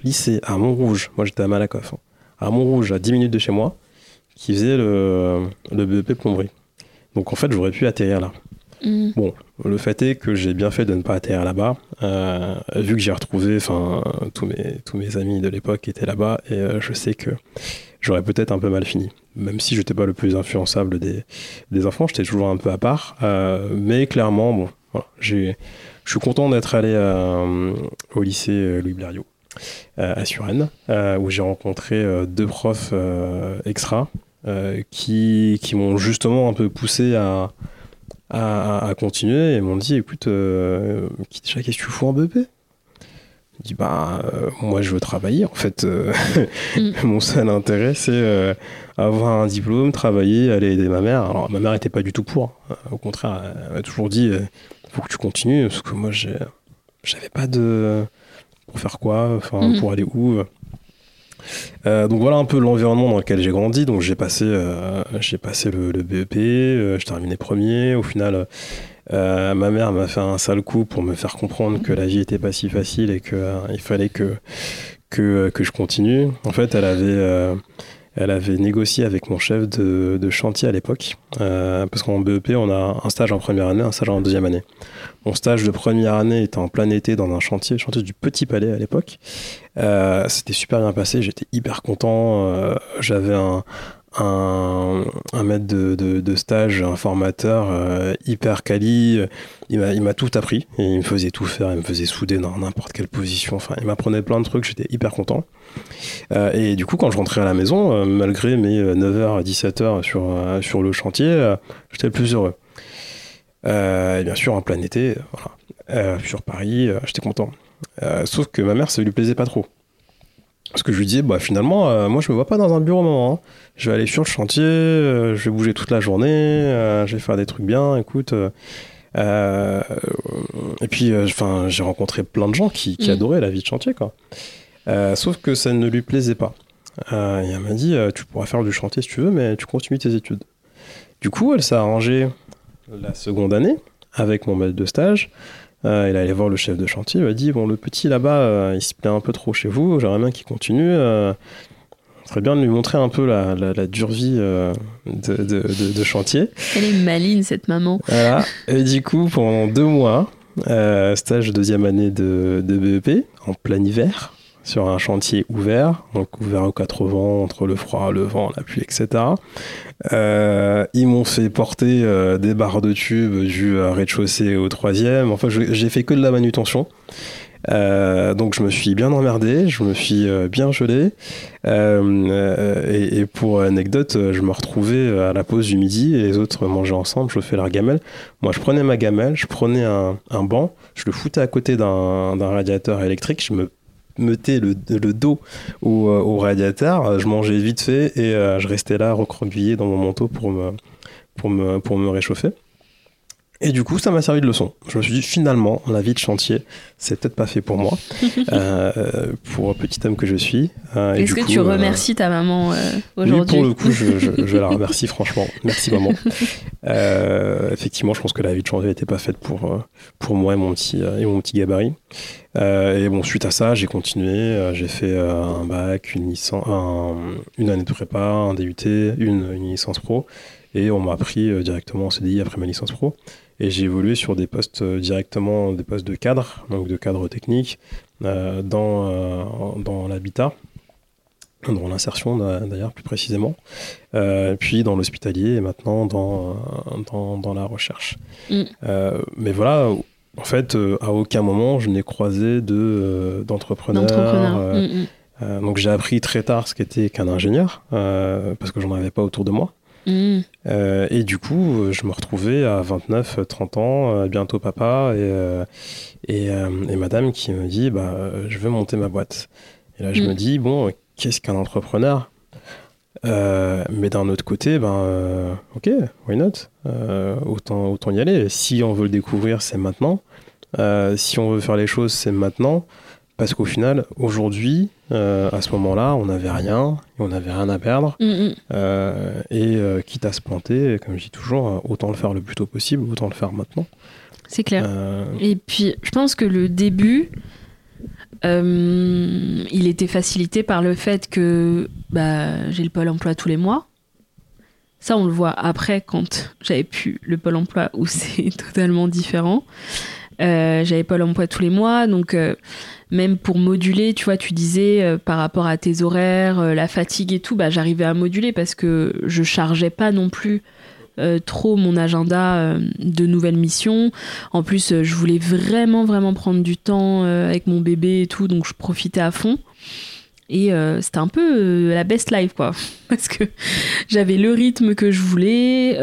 lycée à Montrouge. Moi, j'étais à Malakoff. hein, à Montrouge, à 10 minutes de chez moi, qui faisait le, le BEP plomberie. Donc en fait, j'aurais pu atterrir là. Mm. Bon, le fait est que j'ai bien fait de ne pas atterrir là-bas, euh, vu que j'ai retrouvé, enfin, tous mes, tous mes amis de l'époque étaient là-bas, et euh, je sais que j'aurais peut-être un peu mal fini. Même si j'étais pas le plus influençable des, des enfants, j'étais toujours un peu à part, euh, mais clairement, bon, voilà, je suis content d'être allé au lycée Louis Blériot. à Suresnes, où j'ai rencontré deux profs extra qui, qui m'ont justement un peu poussé à, à, continuer et m'ont dit écoute, euh, qu'est-ce que tu fous en BEP Je dis bah, euh, moi je veux travailler. En fait, euh, Mm. mon seul intérêt c'est euh, avoir un diplôme, travailler, aller aider ma mère. Alors ma mère était pas du tout pour. hein. Au contraire, elle m'a toujours dit euh, faut que tu continues parce que moi j'avais pas de. Pour faire quoi Enfin, Mm. pour aller où euh, donc voilà un peu l'environnement dans lequel j'ai grandi. Donc j'ai passé, euh, passé le, BEP, euh, j'ai terminé premier. Au final, euh, ma mère m'a fait un sale coup pour me faire comprendre que la vie était pas si facile et que euh, il fallait que, que que je continue. En fait, elle avait elle avait négocié avec mon chef de, chantier à l'époque, euh, parce qu'en BEP, on a un stage en première année, un stage en deuxième année. Mon stage de première année était en plein été dans un chantier, le chantier du Petit Palais à l'époque. Euh, C'était super bien passé, j'étais hyper content. euh, J'avais un, un, maître de, stage, un formateur euh, hyper quali. Il m'a il m'a tout appris il me faisait tout faire, il me faisait souder dans n'importe quelle position. Enfin, il m'apprenait plein de trucs, j'étais hyper content. Euh, et du coup, quand je rentrais à la maison, euh, malgré mes 9h à 17h sur, euh, sur le chantier, euh, j'étais plus heureux. Euh, et bien sûr, en plein été. Euh, sur Paris, euh, j'étais content. Euh, sauf que ma mère, ça lui plaisait pas trop. Parce que je lui disais, bah finalement, euh, moi je me vois pas dans un bureau maman. hein. Je vais aller sur le chantier, euh, je vais bouger toute la journée, euh, je vais faire des trucs bien, écoute. et puis, enfin, j'ai rencontré plein de gens qui, qui Mm. adoraient la vie de chantier, quoi. Sauf que ça ne lui plaisait pas. Et elle m'a dit, tu pourras faire du chantier si tu veux, mais tu continues tes études. Du coup, elle s'est arrangée la seconde année avec mon maître de stage. Euh, il allait voir le chef de chantier, il m'a dit Bon, le petit là-bas, euh, il se plaît un peu trop chez vous, j'aimerais bien qu'il continue. Euh, ce serait bien de lui montrer un peu la, la- la dure vie euh, de, de- de- de chantier. Elle est maline, cette maman. Voilà. Et du coup, pendant deux mois, euh, stage de deuxième année de, de BEP, en plein hiver, sur un chantier ouvert, donc ouvert aux quatre vents, entre le froid, le vent, la pluie, etc. Euh, ils m'ont fait porter euh, des barres de tubes du euh, rez-de-chaussée au troisième. Enfin, j'ai fait que de la manutention. Donc je me suis bien emmerdé, je me suis bien gelé. Et, pour anecdote, je me retrouvais à la pause du midi et les autres mangeaient ensemble, je fais leur gamelle. Moi, je prenais ma gamelle, je prenais un, un banc, je le foutais à côté d'un radiateur électrique, je me mettais le, le dos au, euh, au radiateur, je mangeais vite fait et euh, je restais là recroquevillé dans mon manteau pour me, pour me, pour me réchauffer. Et du coup, ça m'a servi de leçon. Je me suis dit, finalement, la vie de chantier, c'est peut-être pas fait pour moi, euh, pour petit homme que je suis. Euh, Est-ce que coup, tu euh, remercies ta maman euh, aujourd'hui pour le coup, je, je- je la remercie franchement. Merci maman. Effectivement, je pense que la vie de chantier n'était pas faite pour, pour moi et mon petit, et mon petit gabarit. Et bon, suite à ça, j'ai continué. j'ai fait un bac, une, licence, un- une année de prépa, un DUT, une, une licence pro. Et on m'a pris directement en CDI après ma licence pro. Et j'ai évolué sur des postes euh, directement, des postes de cadre, donc de cadre technique, euh, dans, euh, dans l'habitat. dans l'insertion d'ailleurs plus précisément, puis dans l'hospitalier et maintenant dans, dans, la recherche. Mm. mais voilà, en fait, à aucun moment je n'ai croisé d'entrepreneurs. Mm, mm. donc j'ai appris très tard ce qu'était qu'un ingénieur, parce que j'en avais pas autour de moi. Mm. Euh, et du coup, je me retrouvais à 29, 30 ans, euh, bientôt papa, et, euh, et, madame qui me dit bah, Je veux monter ma boîte. Et là, je mm. me dis Bon, qu'est-ce qu'un entrepreneur? Mais d'un autre côté, ben, ok, why not? Autant, autant y aller. Si on veut le découvrir, c'est maintenant. si on veut faire les choses, c'est maintenant. Parce qu'au final, aujourd'hui, euh, à ce moment-là, on n'avait rien, et on n'avait rien à perdre. Mm, mm. Euh, et euh, quitte à se planter, comme je dis toujours, autant le faire le plus tôt possible, autant le faire maintenant. C'est clair. Et puis, je pense que le début, il était facilité par le fait que bah, j'ai le pôle emploi tous les mois. Ça, on le voit après quand j'avais pu le pôle emploi où c'est totalement différent. J'avais pôle emploi tous les mois, donc même pour moduler, tu vois, tu disais euh, par rapport à tes horaires, euh, la fatigue et tout, bah, j'arrivais à moduler parce que je chargeais pas non plus euh, trop mon agenda de nouvelles missions. En plus, je voulais vraiment, vraiment prendre du temps avec mon bébé et tout, donc je profitais à fond. Et c'était un peu la best life, quoi. Parce que j'avais le rythme que je voulais.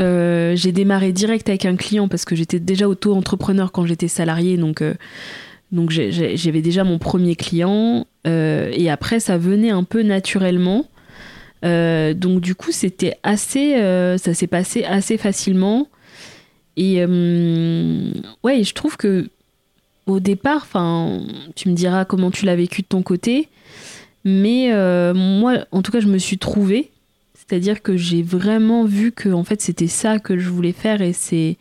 j'ai démarré direct avec un client parce que j'étais déjà auto-entrepreneur quand j'étais salarié. Donc, donc j'avais déjà mon premier client euh, et après ça venait un peu naturellement. Euh, donc du coup c'était assez, euh, ça s'est passé assez facilement. Et ouais, je trouve que au départ, tu me diras comment tu l'as vécu de ton côté, mais moi, en tout cas, je me suis trouvée. C'est-à-dire que j'ai vraiment vu que en fait c'était ça que je voulais faire et c'est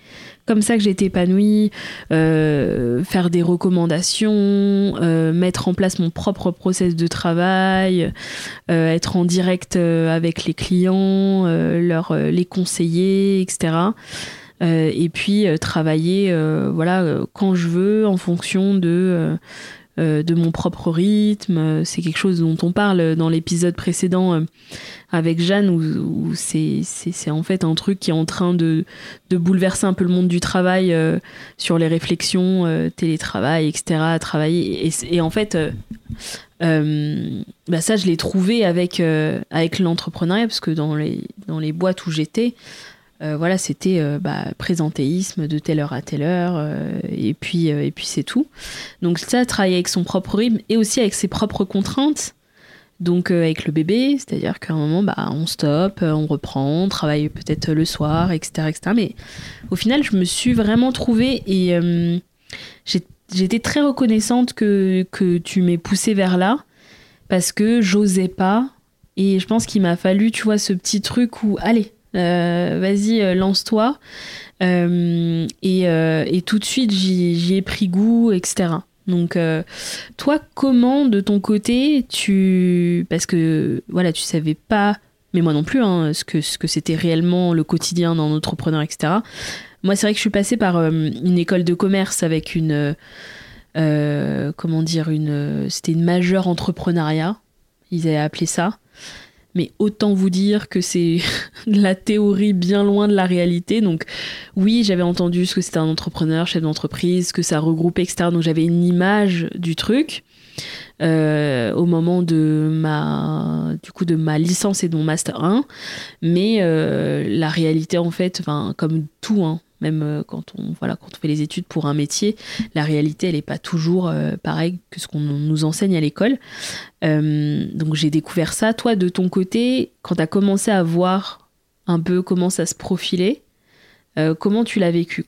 comme ça que j'ai été épanouie, euh, faire des recommandations, euh, mettre en place mon propre process de travail, euh, être en direct avec les clients, leur, les conseiller, etc. et puis travailler voilà, quand je veux en fonction de euh, de mon propre rythme. C'est quelque chose dont on parle dans l'épisode précédent euh, avec Jeanne, où, c'est en fait un truc qui est en train de, bouleverser un peu le monde du travail euh, sur les réflexions, télétravail, etc. Travailler. Et, en fait, bah ça, je l'ai trouvé avec, avec l'entrepreneuriat, parce que dans les, dans les boîtes où j'étais, euh, voilà, c'était euh, bah, présentéisme de telle heure à telle heure, euh, et puis, et puis c'est tout. Donc ça, travailler avec son propre rythme et aussi avec ses propres contraintes. Donc avec le bébé, c'est-à-dire qu'à un moment, bah, on stoppe, on reprend, on travaille peut-être le soir, etc., etc. Mais au final, je me suis vraiment trouvée et j'étais très reconnaissante que, que tu m'aies poussée vers là parce que j'osais pas. Et je pense qu'il m'a fallu, tu vois, ce petit truc où, allez, vas-y, euh, lance-toi. Euh, et, tout de suite, j'y ai pris goût, etc. Donc, toi, comment de ton côté, tu. Parce que, voilà, tu savais pas, mais moi non plus, hein, ce que ce que c'était réellement le quotidien d'un entrepreneur, etc. Moi, c'est vrai que je suis passée par une école de commerce avec une. comment dire une C'était une majeure entrepreneuriat, ils avaient appelé ça. Mais autant vous dire que c'est la théorie bien loin de la réalité. Donc oui, j'avais entendu ce que c'était un entrepreneur, chef d'entreprise, que ça regroupait, etc. Donc j'avais une image du truc. Euh, au moment de ma du coup de ma licence et de mon master 1 mais euh, la réalité en fait comme tout hein, même euh, quand on, voilà, fait les études pour un métier, la réalité, elle n'est pas toujours euh, pareille que ce qu'on nous enseigne à l'école. Euh, donc j'ai découvert ça. Toi, de ton côté, quand tu as commencé à voir un peu comment ça se profilait, comment tu l'as vécu?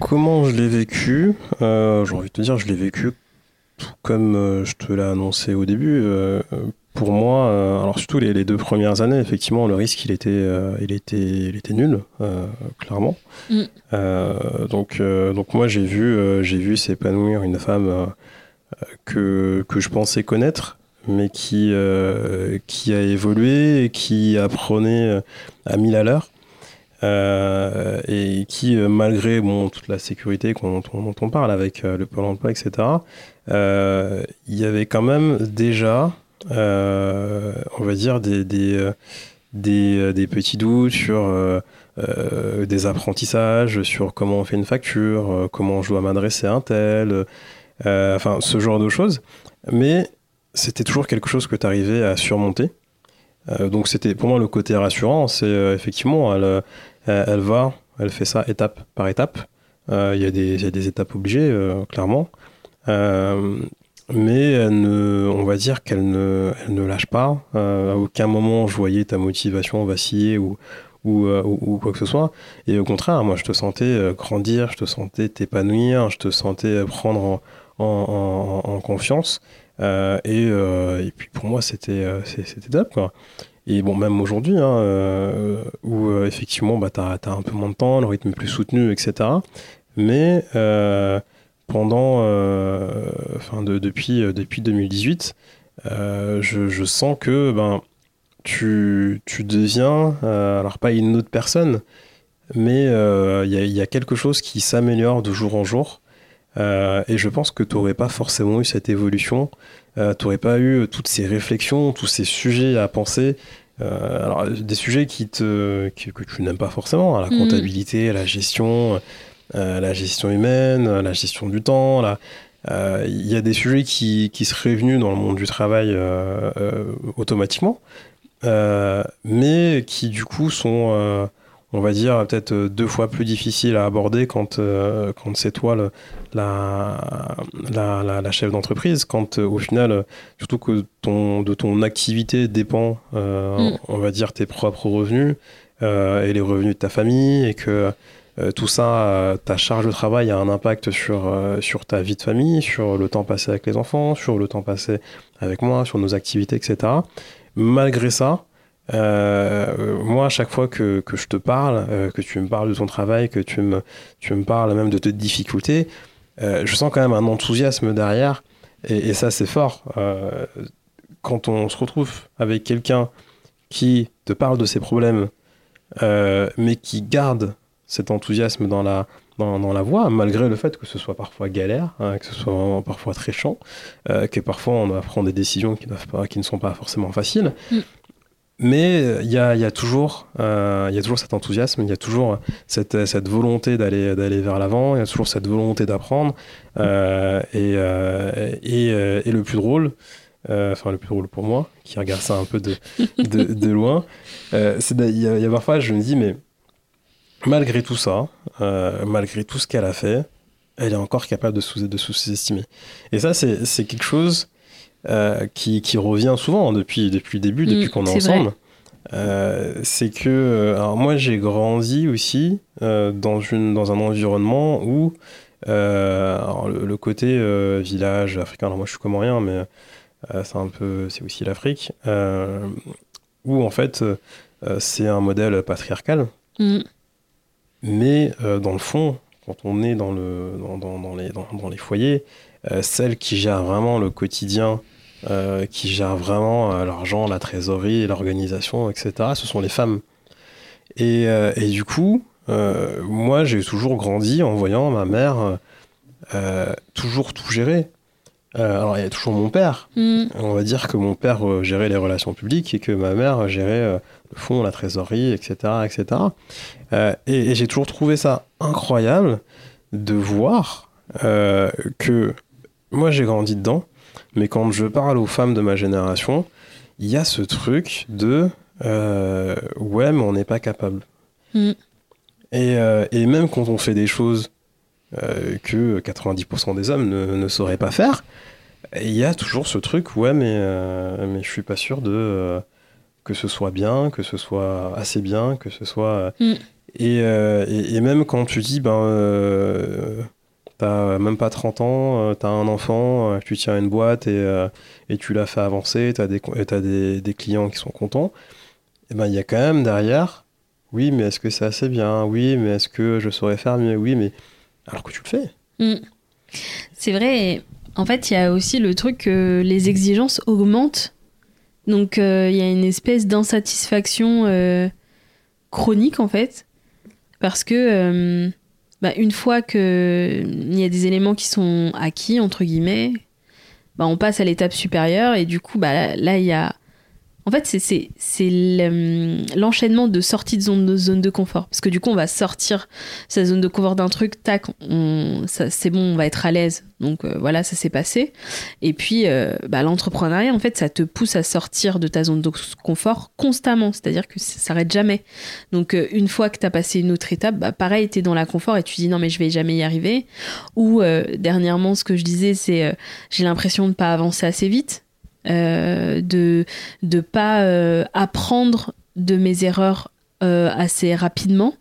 Comment je l'ai vécu? J'ai envie de te dire, je l'ai vécu comme je te l'ai annoncé au début, pour moi, euh, alors surtout les, deux premières années, effectivement, le risque, il était, euh, il était, il était nul, euh, clairement. Mm. donc, donc moi, j'ai vu, j'ai vu s'épanouir une femme que, que je pensais connaître, mais qui, qui a évolué qui apprenait à mille à l'heure. et qui, malgré bon, toute la sécurité dont, dont on parle avec le Pôle emploi, etc., il y avait quand même déjà, on va dire, des, des, des, des petits doutes sur euh, des apprentissages sur comment on fait une facture, euh, comment je dois m'adresser à un tel, euh, enfin ce genre de choses. Mais c'était toujours quelque chose que tu arrivais à surmonter. donc c'était pour moi le côté rassurant, c'est effectivement, elle, elle, va, elle fait ça étape par étape. Il y, a des étapes obligées, clairement. Mais elle ne, on va dire qu'elle ne, elle ne lâche pas. à aucun moment je voyais ta motivation vaciller ou, euh, ou, quoi que ce soit. Et au contraire, moi, je te sentais euh, grandir, je te sentais t'épanouir, je te sentais euh, prendre en, confiance. et, puis pour moi, c'était c'était top, quoi. Et bon, même aujourd'hui, hein, où effectivement, bah, tu as, un peu moins de temps, le rythme est plus soutenu, etc. Mais pendant, enfin, de, depuis, depuis 2018, je, je, sens que ben, tu, tu deviens, euh, alors pas une autre personne, mais il euh, y, a quelque chose qui s'améliore de jour en jour. Euh, et je pense que tu n'aurais pas forcément eu cette évolution, tu n'aurais pas eu toutes ces réflexions, tous ces sujets à penser. alors, des sujets qui te, que tu n'aimes pas forcément, hein, la mm. comptabilité, la gestion, la gestion humaine, la gestion du temps. Il y a des sujets qui, qui, seraient venus dans le monde du travail automatiquement. Euh, mais qui du coup sont, euh, on va dire, peut-être deux fois plus difficiles à aborder quand, euh, quand c'est toi le, la, la, la, chef d'entreprise, quand au final, surtout que ton, de ton activité dépend, mm. on va dire, tes propres revenus et les revenus de ta famille, et que tout ça, ta charge de travail a un impact sur, sur ta vie de famille, sur le temps passé avec les enfants, sur le temps passé avec moi, sur nos activités, etc. Malgré ça, euh, moi, à chaque fois que, que je te parle, euh, que tu me parles de ton travail, que tu me, tu me parles même de tes difficultés, euh, je sens quand même un enthousiasme derrière. Et ça, c'est fort. quand on se retrouve avec quelqu'un qui te parle de ses problèmes, mais qui garde cet enthousiasme dans la, dans, dans, la voix, malgré le fait que ce soit parfois galère, hein, que ce soit vraiment parfois très chiant, euh, que parfois on doit prendre des décisions qui, pas, qui ne sont pas forcément faciles. Mm. Mais il y a, y, a toujours, euh, y a toujours cet enthousiasme, il y a toujours cette, cette volonté d'aller, d'aller vers l'avant, il y a toujours cette volonté d'apprendre. Euh, et, et, et, le plus drôle, enfin le plus drôle pour moi, qui regarde ça un peu de, de, de loin, c'est il y, y, a parfois je me dis mais malgré tout ça, euh, malgré tout ce qu'elle a fait, elle est encore capable de sous-estimer. Et ça, c'est quelque chose euh, qui, revient souvent depuis, depuis le début, depuis mm, qu'on est, ensemble. Euh, c'est que, alors moi j'ai grandi aussi dans, une, dans un environnement où le, côté village africain, alors moi je suis comorien, mais c'est un peu, c'est aussi l'Afrique, où en fait c'est un modèle patriarcal. Mm. Mais euh, dans le fond, quand on est dans, le, dans, dans, les, dans, les, foyers, euh, celles qui gèrent vraiment le quotidien, euh, qui gèrent vraiment l'argent, la trésorerie, l'organisation, etc., ce sont les femmes. Et, et du coup, moi, j'ai toujours grandi en voyant ma mère toujours tout gérer. alors, il y a toujours mon père. Mm. On va dire que mon père gérait les relations publiques et que ma mère gérait le fond, la trésorerie, etc. etc. Euh, et, j'ai toujours trouvé ça incroyable de voir euh, que moi j'ai grandi dedans, mais quand je parle aux femmes de ma génération, il y a ce truc de euh, ouais, mais on n'est pas capable. Mm. Et, et, même quand on fait des choses que 90% des hommes ne, ne, sauraient pas faire, il y a toujours ce truc ouais, mais, mais je suis pas sûr de que ce soit bien, que ce soit assez bien, que ce soit. Mm. Euh, et, et, même quand tu dis, ben, euh, t'as même pas 30 ans, euh, t'as un enfant, tu tiens une boîte et, et tu l'as fait avancer, t'as des, as des, des, clients qui sont contents, et ben il y a quand même derrière, oui, mais est-ce que c'est assez bien? Oui, mais est-ce que je saurais faire mieux? Oui, mais alors que tu le fais. Mm. C'est vrai. En fait, il y a aussi le truc que les exigences augmentent donc euh, il y a une espèce d'insatisfaction euh, chronique en fait. parce que euh, bah, une fois qu'il y a des éléments qui sont acquis, entre guillemets, bah, on passe à l'étape supérieure et du coup, bah, là, il y a en fait, c'est l'enchaînement de sortie de zone, de confort. Parce que du coup, on va sortir sa zone de confort d'un truc, tac, c'est bon, on va être à l'aise. Donc euh, voilà, ça s'est passé. Et puis, euh, bah, l'entrepreneuriat, en fait, ça te pousse à sortir de ta zone de confort constamment. C'est-à-dire que ça s'arrête jamais. Donc euh, une fois que tu as passé une autre étape, bah, pareil, tu es dans la confort et tu dis non, mais je vais jamais y arriver. Ou dernièrement, ce que je disais, c'est j'ai l'impression de ne pas avancer assez vite. Euh, de ne pas euh, apprendre de mes erreurs euh, assez rapidement,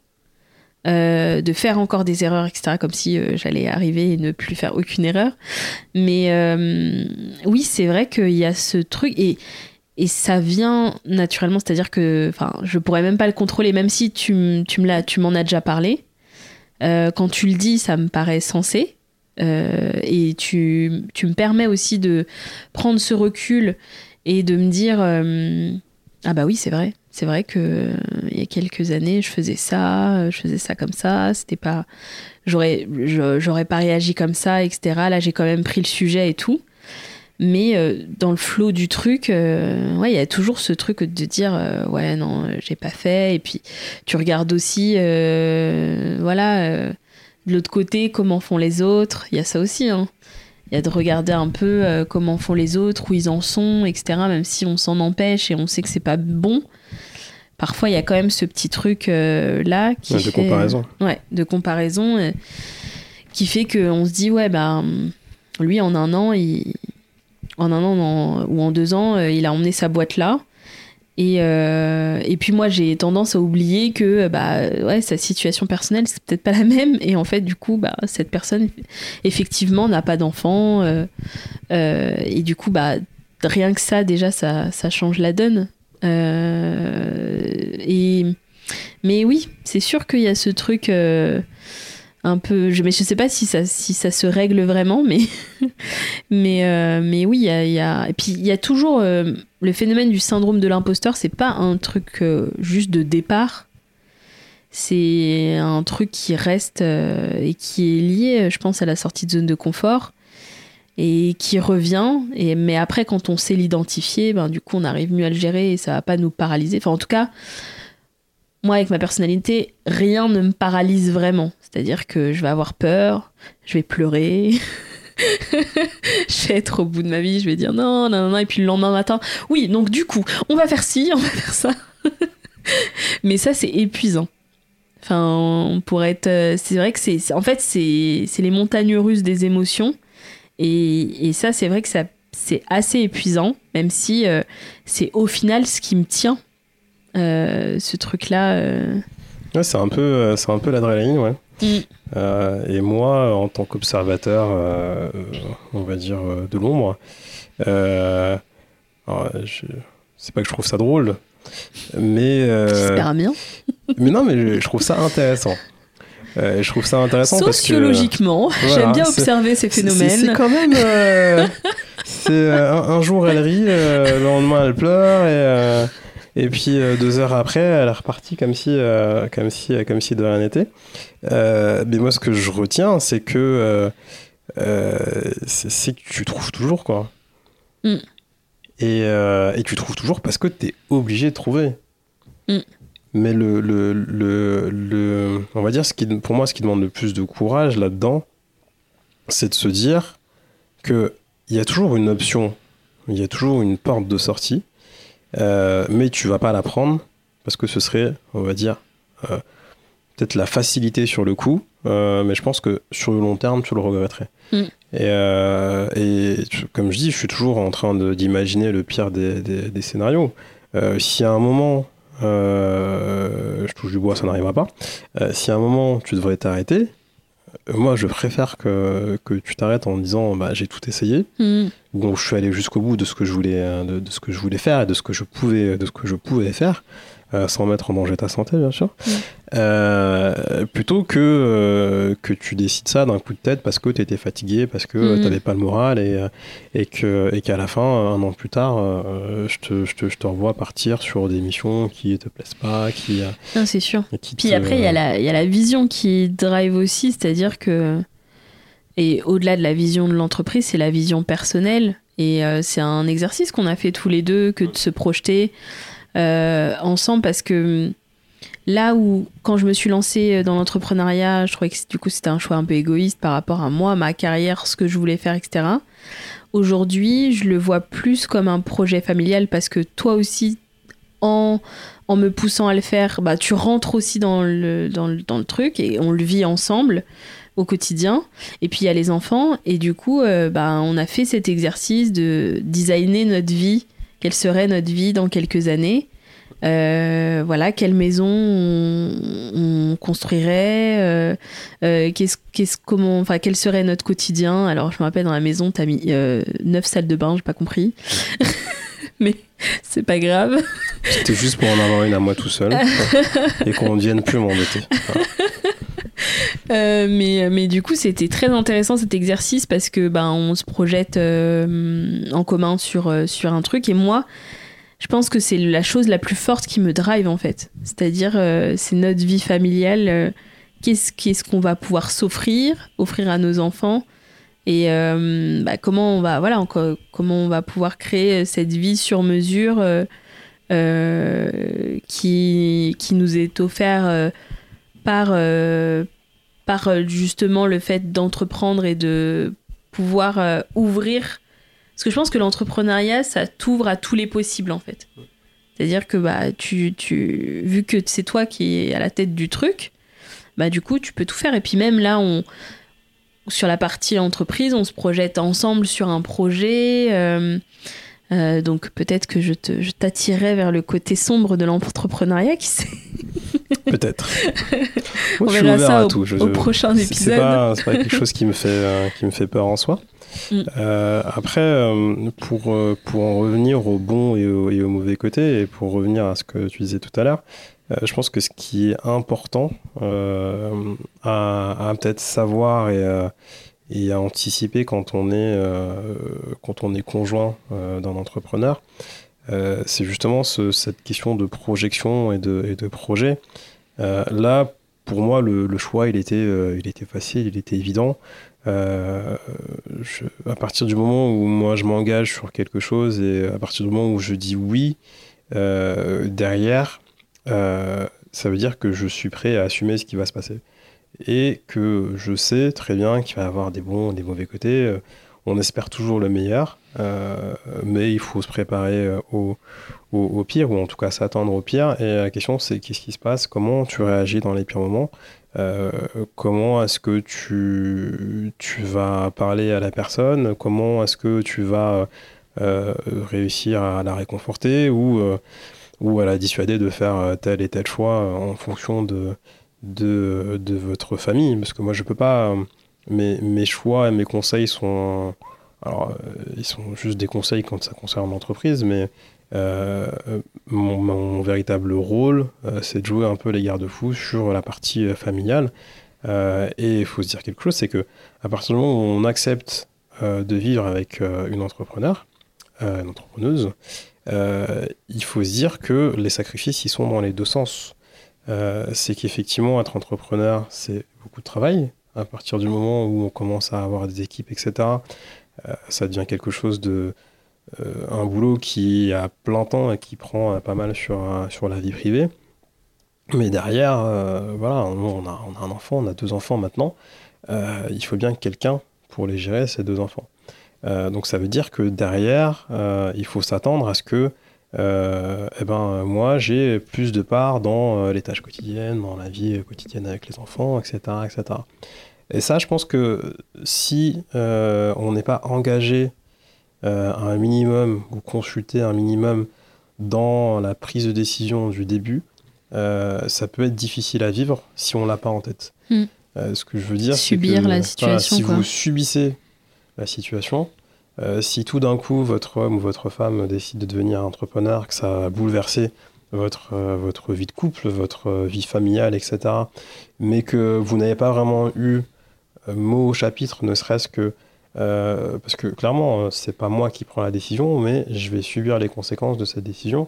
de faire encore des erreurs, etc., comme si j'allais arriver et ne plus faire aucune erreur. Mais oui, c'est vrai qu'il y a ce truc, et, et ça vient naturellement, c'est-à-dire que je pourrais même pas le contrôler, même si tu, tu m'en as déjà parlé. quand tu le dis, ça me paraît sensé. Euh, et tu, tu, me permets aussi de prendre ce recul et de me dire euh, ah bah oui c'est vrai. C'est vrai que euh, il y a quelques années je faisais ça je faisais ça comme ça. C'était pas j'aurais j'aurais pas réagi comme ça etc là j'ai quand même pris le sujet et tout. Mais dans le flot du truc ouais il y a toujours ce truc de dire ouais non j'ai pas fait. Et puis tu regardes aussi voilà de l'autre côté, comment font les autres Il y a ça aussi. Hein. Il y a de regarder un peu euh, comment font les autres, où ils en sont, etc. Même si on s'en empêche et on sait que c'est pas bon. Parfois, il y a quand même ce petit truc euh, là qui de comparaison. Ouais, de comparaison, euh, qui fait qu'on se dit ouais bah lui en un an, il... en un an ou en deux ans, il a emmené sa boîte là. Et, euh, et, puis moi, j'ai tendance à oublier que bah, ouais, sa situation personnelle, c'est peut-être pas la même. Et en fait, du coup, bah, cette personne, effectivement, n'a pas d'enfant. Euh, euh, et du coup, bah, rien que ça, déjà, ça, ça change la donne. et, mais oui, c'est sûr qu'il y a ce truc un peu. Je, mais je sais pas si ça, si ça se règle vraiment, mais, mais, euh, mais oui, il y a, Et puis il y a toujours euh, le phénomène du syndrome de l'imposteur, c'est pas un truc euh, juste de départ. C'est un truc qui reste et qui est lié, je pense, à la sortie de zone de confort et qui revient. Et, mais après, quand on sait l'identifier, ben, du coup, on arrive mieux à le gérer et ça va pas nous paralyser. Enfin, en tout cas, moi, avec ma personnalité, rien ne me paralyse vraiment. C'est-à-dire que je vais avoir peur, je vais pleurer. je vais être au bout de ma vie, je vais dire non, non, non, et puis le lendemain matin, oui, donc du coup, on va faire ci, on va faire ça. Mais ça, c'est épuisant. Enfin, on être. Euh, c'est vrai que c'est. En fait, c'est les montagnes russes des émotions. Et, et ça, c'est vrai que c'est assez épuisant, même si euh, c'est au final ce qui me tient ce truc-là. Euh. Ouais, c'est un peu, euh, c'est un peu l'adrénaline, ouais. Mm. et moi, en tant qu'observateur, on va dire de l'ombre, c'est pas que je trouve ça drôle, mais. Bien. mais non, mais je, trouve ça intéressant. je trouve ça intéressant Sociologiquement, j'aime bien observer ces phénomènes. C'est quand même. c'est un, jour elle rit, le lendemain elle pleure et. Et puis euh, deux heures après, elle est repartie comme si, euh, comme si, comme si de rien n'était. Euh, mais moi, ce que je retiens, c'est que c'est que tu trouves toujours quoi. Mm. Et, et, tu trouves toujours parce que tu es obligé de trouver. Mm. Mais le, le, le, le, on va dire, ce qui, pour moi, ce qui demande le plus de courage là-dedans, c'est de se dire qu'il y a toujours une option, il y a toujours une porte de sortie euh, mais tu vas pas la prendre parce que ce serait, on va dire, euh, peut-être la facilité sur le coup, euh, mais je pense que sur le long terme, tu le regretterais. Mm. Et, et, comme je dis, je suis toujours en train d'imaginer le pire des, des, scénarios. si à un moment, je touche du bois, ça n'arrivera pas, si à un moment tu devrais t'arrêter, moi je préfère que, que tu t'arrêtes en disant bah, j'ai tout essayé, mm. où je suis allé jusqu'au bout de ce que je voulais, de, de, ce que je voulais faire et de ce que je pouvais, de ce que je pouvais faire. Euh, sans mettre en danger ta santé, bien sûr. Euh, plutôt que, euh, que tu décides ça d'un coup de tête parce que tu étais fatigué, parce que mm. tu n'avais pas le moral et, et qu'à et la fin, un an plus tard, je, te, je, te, je, te, revois partir sur des missions qui te plaisent pas, qui. Non, c'est sûr. Puis après, il y, a la, y a la vision qui drive aussi, c'est-à-dire que. Et au-delà de la vision de l'entreprise, c'est la vision personnelle. Et c'est un exercice qu'on a fait tous les deux, que de se projeter. Euh, ensemble parce que hum, là où, quand je me suis lancée euh, dans l'entrepreneuriat, je trouvais que du coup c'était un choix un peu égoïste par rapport à moi, ma carrière, ce que je voulais faire, etc. Aujourd'hui, je le vois plus comme un projet familial parce que toi aussi, en, en me poussant à le faire, bah, tu rentres aussi dans le, dans, le, dans le truc et on le vit ensemble au quotidien. Et puis il y a les enfants et du coup, euh, bah, on a fait cet exercice de designer notre vie quelle serait notre vie dans quelques années. Euh, voilà, quelle maison on, construirait, euh, euh, comment, enfin, quel serait notre quotidien. Alors, je me rappelle, dans la maison, tu as mis neuf salles de bain, j'ai pas compris. Mais c'est pas grave. C'était juste pour en avoir une à moi tout seul et qu'on ne vienne plus m'embêter. Euh, mais, mais du coup, c'était très intéressant cet exercice parce que ben, on se projette euh, en commun sur, euh, sur un truc. Et moi, je pense que c'est la chose la plus forte qui me drive en fait. C'est-à-dire, c'est notre vie familiale. qu'est-ce qu'est-ce qu'on va pouvoir s'offrir, offrir à nos enfants et bah, comment on va voilà comment on va pouvoir créer cette vie sur mesure qui, qui nous est offerte par, euh, par euh, justement le fait d'entreprendre et de pouvoir euh, ouvrir. Parce que je pense que l'entrepreneuriat, ça t'ouvre à tous les possibles en fait. C'est-à-dire que bah, tu, tu, vu que c'est toi qui es à la tête du truc, bah, du coup, tu peux tout faire. Et puis même là, on, sur la partie entreprise, on se projette ensemble sur un projet. donc peut-être que je t'attirerai vers le côté sombre de l'entrepreneuriat, qui sait Peut-être. On verra ça au, prochain épisode. C'est pas, pas, quelque chose qui me fait, euh, qui me fait peur en soi. Mm. Euh, après, euh, pour, pour en revenir au bon et au, et au, mauvais côté, et pour revenir à ce que tu disais tout à l'heure, je pense que ce qui est important à, à peut-être savoir et, et, à anticiper quand on est, quand on est conjoint d'un entrepreneur, c'est justement ce, cette question de projection et de, et projet. Euh, là, pour moi, le, choix, il était, euh, il était facile, il était évident. Euh, à partir du moment où moi je m'engage sur quelque chose et à partir du moment où je dis oui, derrière, ça veut dire que je suis prêt à assumer ce qui va se passer. Et que je sais très bien qu'il va y avoir des bons, des mauvais côtés. On espère toujours le meilleur, mais il faut se préparer au, au, pire, ou en tout cas s'attendre au pire. Et la question, c'est qu'est-ce qui se passe? Comment tu réagis dans les pires moments? Euh, Comment est-ce que tu, tu vas parler à la personne? Comment est-ce que tu vas euh, réussir à la réconforter? Ou, euh, ou à la dissuader de faire tel et tel choix en fonction de, de, de votre famille Parce que moi, je peux pas. Mes, mes choix et mes conseils sont. Alors, ils sont juste des conseils quand ça concerne l'entreprise, mais euh, mon, véritable rôle, euh, c'est de jouer un peu les garde-fous sur la partie euh, familiale. et il faut se dire quelque chose, c'est que à partir du moment où on accepte de vivre avec une entrepreneur, une entrepreneuse, il faut se dire que les sacrifices, ils sont dans les deux sens. c'est qu'effectivement, être entrepreneur, c'est beaucoup de travail. À partir du moment où on commence à avoir des équipes, etc., ça devient quelque chose de, euh, un boulot qui a plein temps et qui prend pas mal sur, la vie privée. Mais derrière, euh, voilà, on a, un enfant, on a deux enfants maintenant. Euh, il faut bien quelqu'un pour les gérer, ces deux enfants. Donc ça veut dire que derrière, il faut s'attendre à ce que eh ben, moi, j'ai plus de part dans les tâches quotidiennes, dans la vie quotidienne avec les enfants, etc. etc. Et ça, je pense que si on n'est pas engagé euh, un minimum ou consulter un minimum dans la prise de décision du début, euh, ça peut être difficile à vivre si on l'a pas en tête. Hmm. Euh, ce que je veux dire, subir la situation. si vous subissez la situation, si tout d'un coup votre homme ou votre femme décide de devenir entrepreneur, que ça a bouleversé votre, votre vie de couple, votre vie familiale, etc., mais que vous n'avez pas vraiment eu mot au chapitre, ne serait-ce que parce que clairement, c'est pas moi qui prends la décision, mais je vais subir les conséquences de cette décision.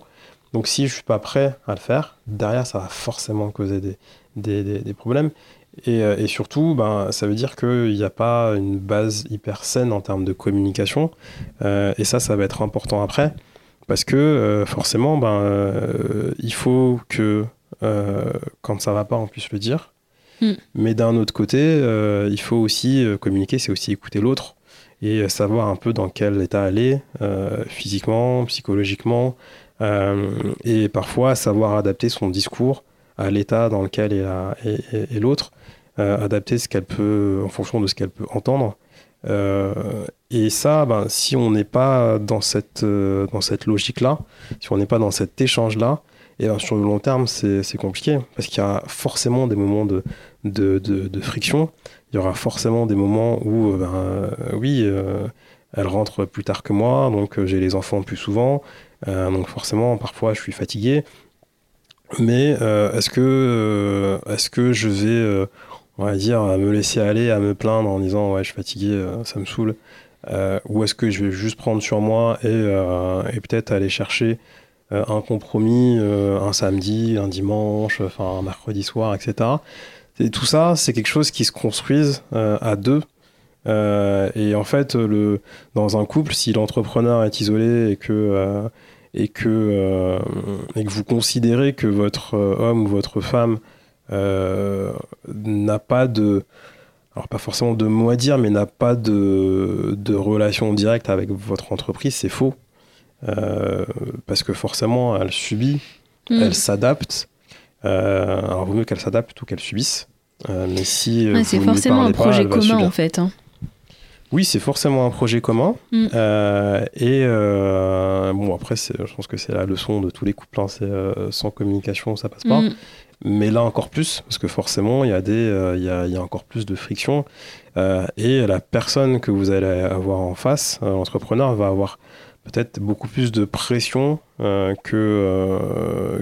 Donc si je suis pas prêt à le faire, derrière, ça va forcément causer des, des, des, problèmes. Et, euh, et, surtout, ben, ça veut dire qu'il n'y a pas une base hyper saine en termes de communication. Euh, et ça, ça va être important après. Parce que euh, forcément, ben, il faut que quand ça va pas, on puisse le dire. Mm. Mais d'un autre côté, il faut aussi communiquer, c'est aussi écouter l'autre et savoir un peu dans quel état aller, physiquement, psychologiquement, euh, et parfois savoir adapter son discours à l'état dans lequel est, l'autre, euh, adapter ce qu'elle peut en fonction de ce qu'elle peut entendre. Euh, et ça, ben, si on n'est pas dans cette, dans cette logique-là, si on n'est pas dans cet échange-là, et ben, sur le long terme, c'est compliqué parce qu'il y a forcément des moments de, de, de, friction. Il y aura forcément des moments où, ben, oui, elle rentre plus tard que moi, donc j'ai les enfants plus souvent. Euh, donc forcément, parfois, je suis fatigué. Mais euh, est-ce que, euh, est-ce que je vais, on va dire, me laisser aller à me plaindre en disant ouais, je suis fatigué, ça me saoule Ou est-ce que je vais juste prendre sur moi et, et peut-être aller chercher un compromis un samedi, un dimanche, enfin un mercredi soir, etc. Et tout ça, c'est quelque chose qui se construise à deux et en fait, le, dans un couple, si l'entrepreneur est isolé et que et que, euh, et que vous considérez que votre euh, homme ou votre femme euh, n'a pas de, alors pas forcément de mot à dire, mais n'a pas de, de relation directe avec votre entreprise, c'est faux. parce que forcément, elle subit, mm. elle s'adapte. alors, vaut mieux qu'elle s'adapte ou qu'elle subisse. mais si. c'est forcément un projet commun, en fait. Hein. Oui, c'est forcément un projet commun. Mm. Euh, et euh, bon, après, je pense que c'est la leçon de tous les couples. Hein, c'est euh, sans communication, ça passe pas. Mm. Mais là encore plus, parce que forcément, il y, a des, il, y a, y a encore plus de friction. et la personne que vous allez avoir en face, l'entrepreneur, va avoir peut-être beaucoup plus de pression que,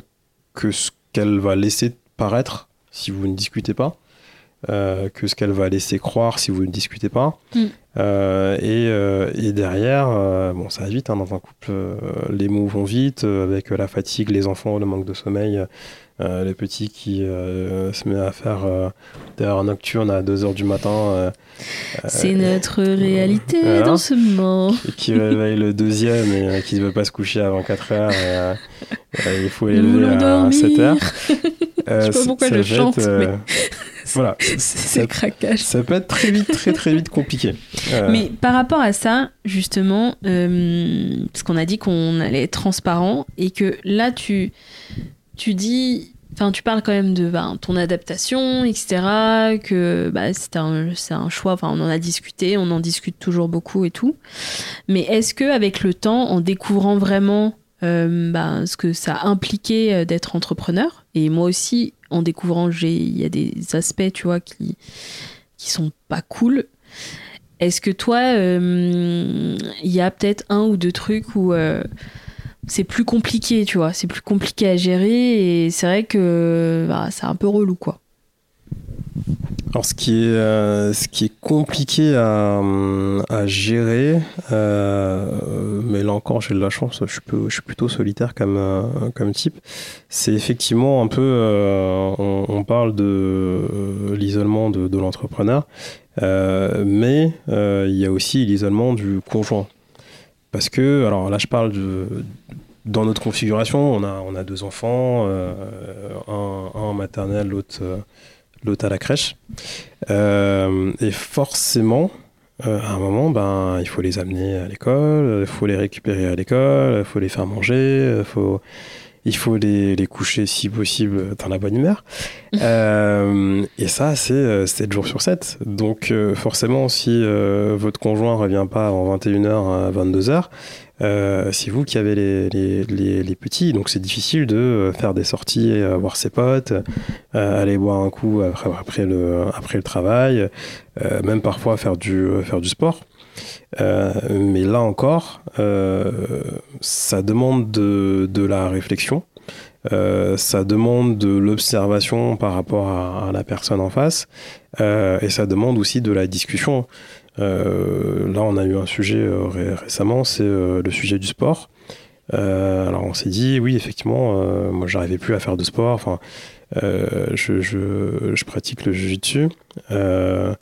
que ce qu'elle va laisser paraître si vous ne discutez pas. que ce qu'elle va laisser croire si vous ne discutez pas. Mm. Euh, et, euh, et, derrière, euh, bon, ça va vite hein, dans un couple, les mots vont vite, avec la fatigue, les enfants, le manque de sommeil, les petits qui se met à faire des heures nocturnes à 2h du matin. C'est notre réalité dans ce moment. Et qui réveille le deuxième et qui ne veut pas se coucher avant 4h. il faut élever à 7h. je sais pas pourquoi je chante, mais... Voilà. C'est craquage. Ça peut être très vite, très très vite compliqué. Euh, Mais par rapport à ça, justement, euh, parce qu'on a dit qu'on allait être transparent et que là, tu, tu dis. Enfin, tu parles quand même de ben, ton adaptation, etc. Que bah, c'est un, un, choix. Enfin, on en a discuté, on en discute toujours beaucoup et tout. Mais est-ce que avec le temps, en découvrant vraiment euh, ben, ce que ça impliquait d'être entrepreneur, et moi aussi, en découvrant, il y a des aspects, tu vois, qui, qui sont pas cool. Est-ce que toi, euh, il y a peut-être un ou deux trucs où euh, c'est plus compliqué, tu vois, c'est plus compliqué à gérer et c'est vrai que bah, c'est un peu relou, quoi. Alors, ce qui est, euh, ce qui est compliqué à, à gérer, euh, mais là encore, j'ai de la chance, je suis, plutôt solitaire comme, euh, comme type, c'est effectivement un peu, on, on, parle de l'isolement de, de l'entrepreneur, mais il y a aussi l'isolement du conjoint. Parce que, alors là, je parle de, dans notre configuration, on a, on a deux enfants, un, un maternel, l'autre l'autre à la crèche. Euh, et forcément, euh, à un moment, ben, il faut les amener à l'école, il faut les récupérer à l'école, il faut les faire manger, il faut, il faut les, les coucher si possible dans la bonne humeur. euh, et ça, c'est 7 jours sur 7. Donc forcément, si votre conjoint revient pas avant 21h à 22h, euh, c'est vous qui avez les, les, les, petits, donc c'est difficile de euh, faire des sorties, euh, voir ses potes, aller boire un coup après, après, le, après le travail, même parfois faire du, faire du sport. mais là encore, ça demande de, de la réflexion. ça demande de l'observation par rapport à, la personne en face et ça demande aussi de la discussion. Là, on a eu un sujet récemment, c'est le sujet du sport. alors, on s'est dit, oui, effectivement, moi, j'arrivais plus à faire de sport. Enfin, euh, je, pratique le jiu-jitsu, euh,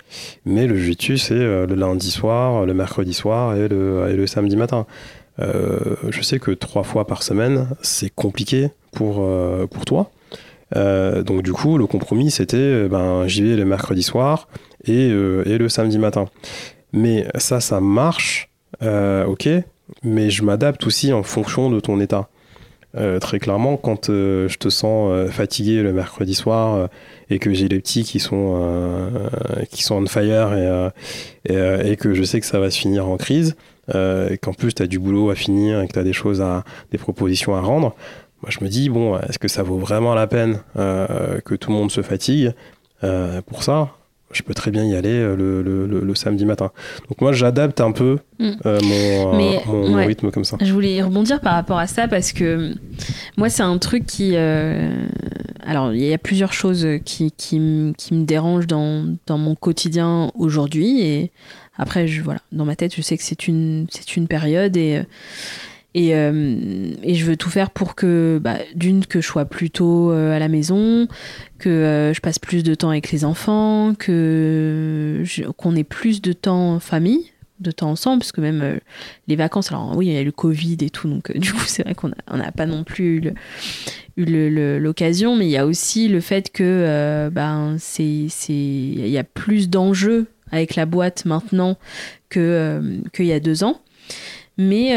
mais le jiu-jitsu c'est euh, le lundi soir, le mercredi soir et le, et le samedi matin. je sais que trois fois par semaine, c'est compliqué pour, pour toi. donc du coup, le compromis, c'était ben, j'y vais le mercredi soir et, et, le samedi matin. Mais ça, ça marche, ok, mais je m'adapte aussi en fonction de ton état. Euh, très clairement, quand euh, je te sens euh, fatigué le mercredi soir et que j'ai les petits qui sont, qui sont on fire et, et, que je sais que ça va se finir en crise, et qu'en plus tu as du boulot à finir et que tu as des choses à, des propositions à rendre, moi je me dis, bon, est-ce que ça vaut vraiment la peine que tout le monde se fatigue pour ça? Je peux très bien y aller euh, le, samedi matin. Donc moi, j'adapte un peu mm. euh, euh, mon, rythme comme ça. Je voulais rebondir par rapport à ça parce que moi, c'est un truc qui... alors, il y a plusieurs choses qui, qui, me dérangent dans, dans mon quotidien aujourd'hui. Et après, je, voilà, dans ma tête, je sais que c'est une, une période et et, euh, et, je veux tout faire pour que, bah, d'une, que je sois plus tôt euh, à la maison, que euh, je passe plus de temps avec les enfants, que qu'on ait plus de temps en famille, de temps ensemble, parce que même les vacances, alors oui, il y a eu le Covid et tout, donc du coup, c'est vrai qu'on n'a pas non plus eu l'occasion, mais il y a aussi le fait que ben, c'est il y a plus d'enjeux avec la boîte maintenant que qu'il y a deux ans. Mais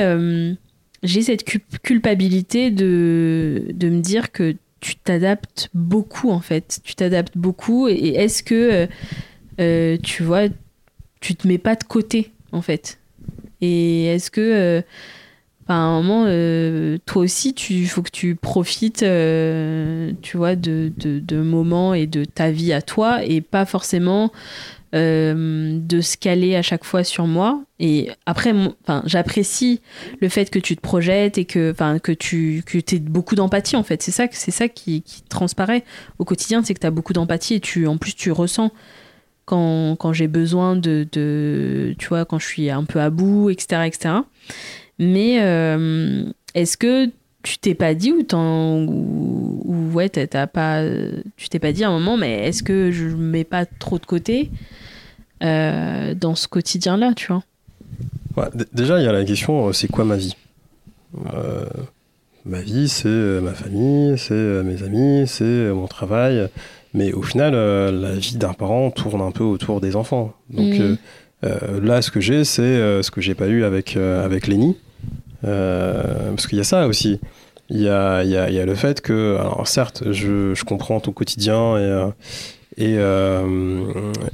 j'ai cette culpabilité de, de me dire que tu t'adaptes beaucoup en fait. Tu t'adaptes beaucoup et, est-ce que euh, euh, tu vois, tu te mets pas de côté en fait? Et est-ce que euh, à un moment, toi aussi, il faut que tu profites, tu vois, de, moments et de ta vie à toi et pas forcément euh, de se caler à chaque fois sur moi. Et après, j'apprécie le fait que tu te projettes et que, que tu que aies beaucoup d'empathie, en fait. C'est ça, c'est ça qui, qui, transparaît au quotidien, c'est que tu as beaucoup d'empathie et tu, en plus, tu ressens quand, quand j'ai besoin de, de, Tu vois, quand je suis un peu à bout, etc. etc. Mais euh, est-ce que tu t'es pas dit ou, ou, ou ouais t'as pas tu t'es pas dit à un moment mais est-ce que je mets pas trop de côté euh, dans ce quotidien-là, tu vois. déjà, il y a la question, euh, c'est quoi ma vie? Euh, Ma vie, c'est ma famille, c'est mes amis, c'est mon travail. Mais au final, la vie d'un parent tourne un peu autour des enfants. Donc mhm. là, ce que j'ai, c'est ce que j'ai pas eu avec, avec Lenny. parce qu'il y a ça aussi. Il y a, y, a, y a, le fait que, alors certes, je, je comprends ton quotidien et et, euh,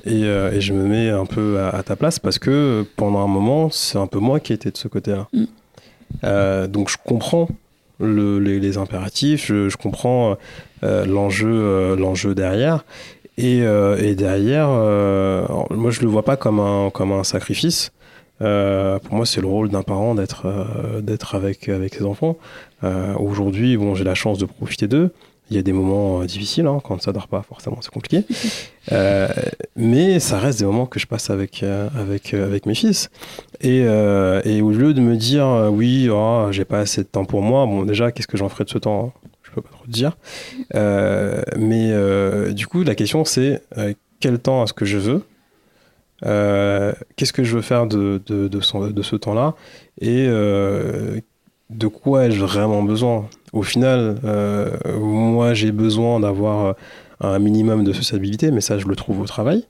euh, et, je me mets un peu à, ta place parce que pendant un moment, c'est un peu moi qui étais de ce côté-là. Mm. Euh, donc je comprends les, impératifs, je, comprends l'enjeu l'enjeu derrière. Et, et derrière, moi je le vois pas comme un, comme un sacrifice. pour moi, c'est le rôle d'un parent d'être d'être avec avec ses enfants. Aujourd'hui, bon, j'ai la chance de profiter d'eux. Il y a des moments euh, difficiles, hein, quand ça dort pas, forcément, c'est compliqué. Euh, mais ça reste des moments que je passe avec, euh, avec, avec mes fils. Et, et, au lieu de me dire, oui, oh, j'ai pas assez de temps pour moi, bon, déjà, qu'est-ce que j'en ferai de ce temps Je peux pas trop te dire. mais du coup, la question, c'est quel temps est-ce que je veux? Qu'est-ce que je veux faire de, de, de, de ce temps-là? Et de quoi ai-je vraiment besoin? Au final, euh, moi j'ai besoin d'avoir un minimum de sociabilité, mais ça je le trouve au travail.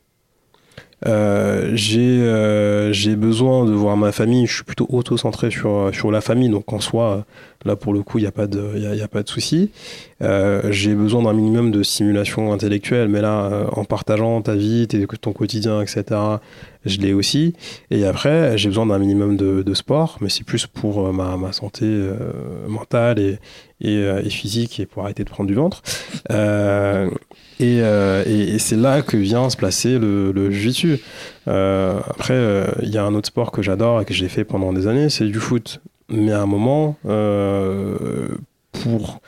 Euh, euh, j'ai besoin de voir ma famille, je suis plutôt auto-centré sur, sur la famille, donc en soi, Là, pour le coup, il n'y a pas de, il y a, pas de souci. Euh, j'ai besoin d'un minimum de stimulation intellectuelle, mais là, euh, en partageant ta vie, ton quotidien, etc., je l'ai aussi. Et après, j'ai besoin d'un minimum de, sport, mais c'est plus pour ma, ma, santé mentale et, et, physique et pour arrêter de prendre du ventre. Et, et, c'est là que vient se placer le, le jiu après, il y a un autre sport que j'adore et que j'ai fait pendant des années, c'est du foot. Mais à un moment, euh, pour,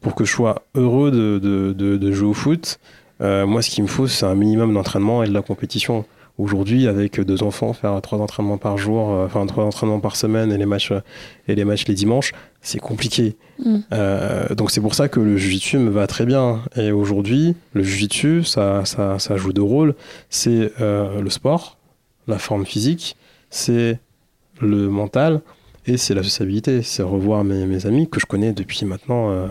pour que je sois heureux de, de, de, jouer au foot, euh, moi, ce qu'il me faut, c'est un minimum d'entraînement et de la compétition. Aujourd'hui, avec deux enfants, faire trois entraînements par jour, euh, enfin trois entraînements par semaine et les matchs, et les, matchs les dimanches, c'est compliqué. Mm. donc c'est pour ça que le jiu-jitsu me va très bien. Et aujourd'hui, le jiu-jitsu, ça, ça, ça, joue deux rôles. C'est le sport, la forme physique, c'est le mental et c'est la sociabilité, c'est revoir mes, mes, amis que je connais depuis maintenant. Euh,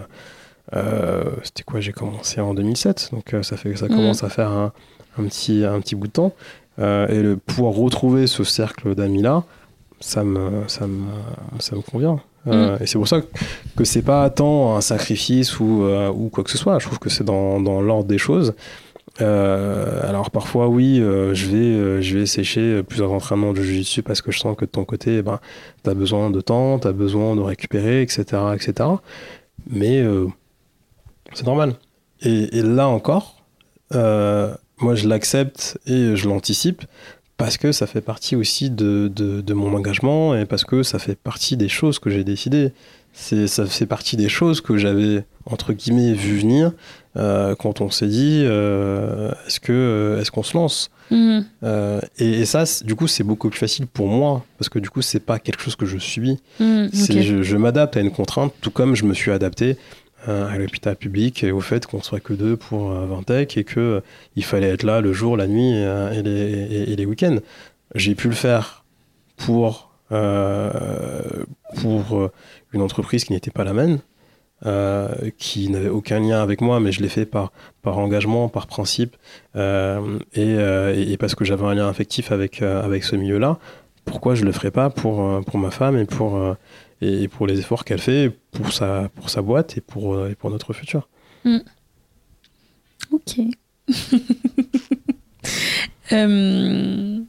euh, c'était quoi J'ai commencé en 2007, donc euh, ça fait ça mm. commence à faire un, un, petit un petit bout de temps. et le pouvoir retrouver ce cercle d'amis là, ça me ça me ça me convient. Mm. Et c'est pour ça que c'est pas tant un sacrifice ou, ou quoi que ce soit. Je trouve que c'est dans, dans l'ordre des choses. Euh, alors parfois oui, euh, je vais euh, je vais sécher plusieurs entraînements de jiu-jitsu parce que je sens que de ton côté, eh ben, tu as besoin de temps, tu as besoin de récupérer, etc. etc. Mais c'est normal. Et, là encore, moi je l'accepte et je l'anticipe parce que ça fait partie aussi de, de, de, mon engagement et parce que ça fait partie des choses que j'ai décidées. Ça fait partie des choses que j'avais, entre guillemets, vu venir euh, quand on s'est dit euh, est-ce que euh, est-ce qu'on se lance? Mhm. et, ça du coup c'est beaucoup plus facile pour moi parce que du coup c'est pas quelque chose que je subis. Mhm, je, m'adapte à une contrainte tout comme je me suis adapté à l'hôpital public et au fait qu'on soit que deux pour 20 tech et que il fallait être là le jour la nuit et les, et les week-ends. J'ai pu le faire pour pour une entreprise qui n'était pas la mienne euh, qui n'avait aucun lien avec moi, mais je l'ai fait par, par engagement, par principe, euh, euh, et, parce que j'avais un lien affectif avec, avec ce milieu-là. Pourquoi je ne le ferais pas pour, pour ma femme et pour, et pour les efforts qu'elle fait pour sa, pour sa boîte et pour, pour notre futur mm. Ok. je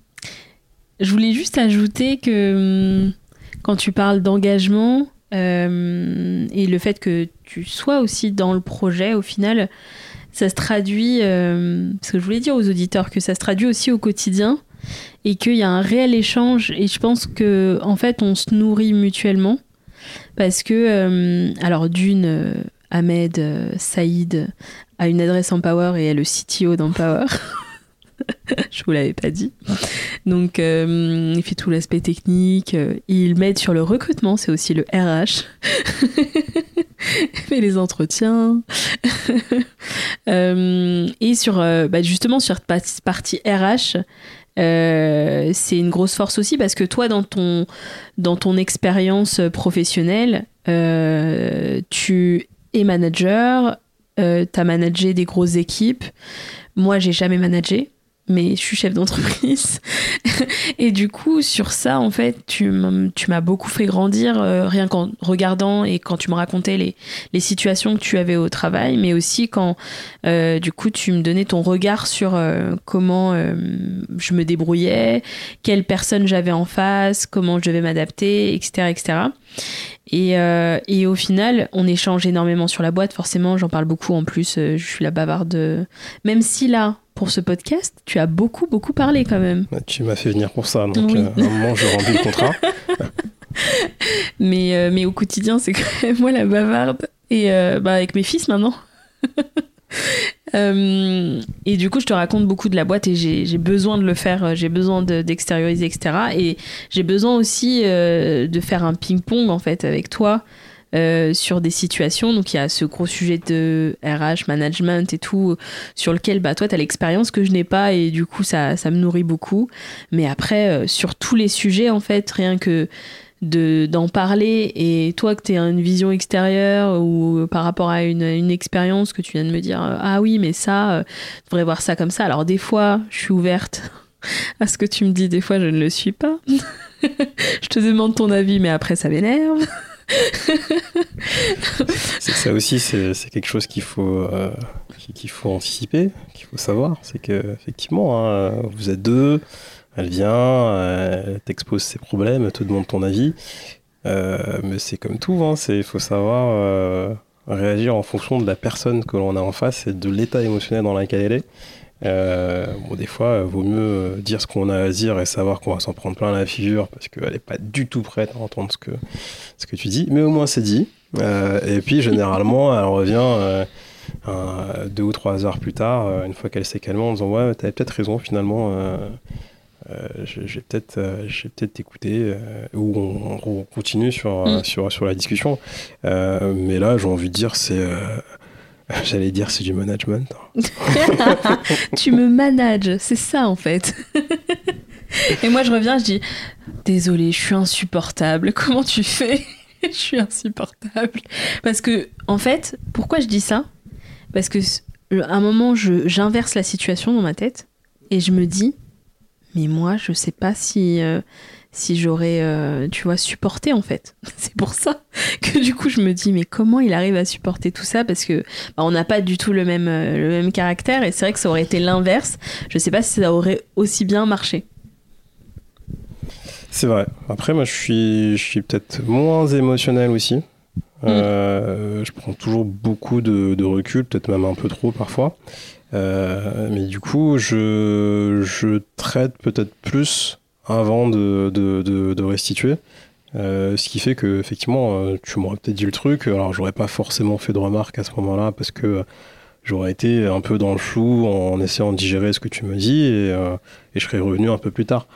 voulais juste ajouter que hum, quand tu parles d'engagement, euh, et le fait que tu sois aussi dans le projet, au final, ça se traduit, euh, ce que je voulais dire aux auditeurs, que ça se traduit aussi au quotidien et qu'il y a un réel échange. Et je pense que en fait, on se nourrit mutuellement parce que, euh, alors d'une, Ahmed Saïd a une adresse en Power et est le CTO d'Empower. je vous l'avais pas dit. Donc, euh, il fait tout l'aspect technique. Euh, il m'aide sur le recrutement, c'est aussi le RH. il fait les entretiens. Euh, et sur, bah, justement, sur cette partie RH, c'est une grosse force aussi parce que toi, dans ton, dans ton expérience professionnelle, tu es manager, tu as managé des grosses équipes. Moi, j'ai jamais managé mais je suis chef d'entreprise. et du coup, sur ça, en fait, tu m'as beaucoup fait grandir, euh, rien qu'en regardant et quand tu me racontais les, situations que tu avais au travail, mais aussi quand, euh, du coup, tu me donnais ton regard sur euh, comment je me débrouillais, quelle personne j'avais en face, comment je devais m'adapter, etc., etc. Et, et, au final, on échange énormément sur la boîte. Forcément, j'en parle beaucoup. En plus, je suis la bavarde. Même si là, pour ce podcast, tu as beaucoup, beaucoup parlé quand même. Tu m'as fait venir pour ça, donc euh, à un moment, je remplis le contrat. mais, euh, mais au quotidien, c'est quand même moi la bavarde. Et euh, bah, avec mes fils maintenant. Et du coup, je te raconte beaucoup de la boîte et j'ai besoin de le faire, j'ai besoin d'extérioriser, etc. Et j'ai besoin aussi de faire un ping-pong en fait avec toi euh, sur des situations. Donc il y a ce gros sujet de RH, management et tout, sur lequel bah, toi, tu as l'expérience que je n'ai pas et du coup, ça, ça me nourrit beaucoup. Mais après, euh, sur tous les sujets, en fait, rien que d'en parler et toi que tu as une vision extérieure ou par rapport à une, une expérience que tu viens de me dire ah oui mais ça tu devrais voir ça comme ça. Alors des fois je suis ouverte à ce que tu me dis. Des fois je ne le suis pas. Je te demande ton avis mais après ça m'énerve. Ça aussi, c'est quelque chose qu'il faut, euh, qu'il faut anticiper, qu'il faut savoir. C'est que effectivement, hein, vous êtes deux, elle vient, elle t'expose ses problèmes, elle te demande ton avis. Euh, mais c'est comme tout, hein, il faut savoir euh, réagir en fonction de la personne que l'on a en face et de l'état émotionnel dans lequel elle est. Euh, bon, des fois, vaut mieux dire ce qu'on a à dire et savoir qu'on va s'en prendre plein la figure parce qu'elle n'est pas du tout prête à entendre ce que, ce que tu dis. Mais au moins, c'est dit. et puis, généralement, elle revient deux ou trois heures plus tard, une fois qu'elle s'est calmée, en disant Ouais, t'avais peut-être raison finalement. Je, vais peut-être peut t'écouter ou on, continue sur, mm. sur, sur la discussion. mais là, j'ai envie de dire, c'est J'allais dire c'est du management. tu me manages, c'est ça en fait. Et moi je reviens, je dis désolé, je suis insupportable. Comment tu fais? Je suis insupportable. Parce que en fait, pourquoi je dis ça? Parce que à un moment, j'inverse la situation dans ma tête et je me dis mais moi je sais pas si euh, si j'aurais, euh, tu vois, supporté en fait. C'est pour ça que du coup je me dis mais comment il arrive à supporter tout ça? Parce que bah, on n'a pas du tout le même, euh, le même caractère et c'est vrai que ça aurait été l'inverse. Je sais pas si ça aurait aussi bien marché. C'est vrai. Après moi je suis, je suis peut-être moins émotionnel aussi. Mm. Euh, je prends toujours beaucoup de, de recul, peut-être même un peu trop parfois. Mais du coup, je, je traite peut-être plus avant de, de, de, restituer. Euh, ce qui fait que effectivement, euh, tu m'aurais peut-être dit le truc. Alors, j'aurais pas forcément fait de remarques à ce moment-là parce que j'aurais été un peu dans le flou en essayant de digérer ce que tu me dis et, euh, et je serais revenu un peu plus tard.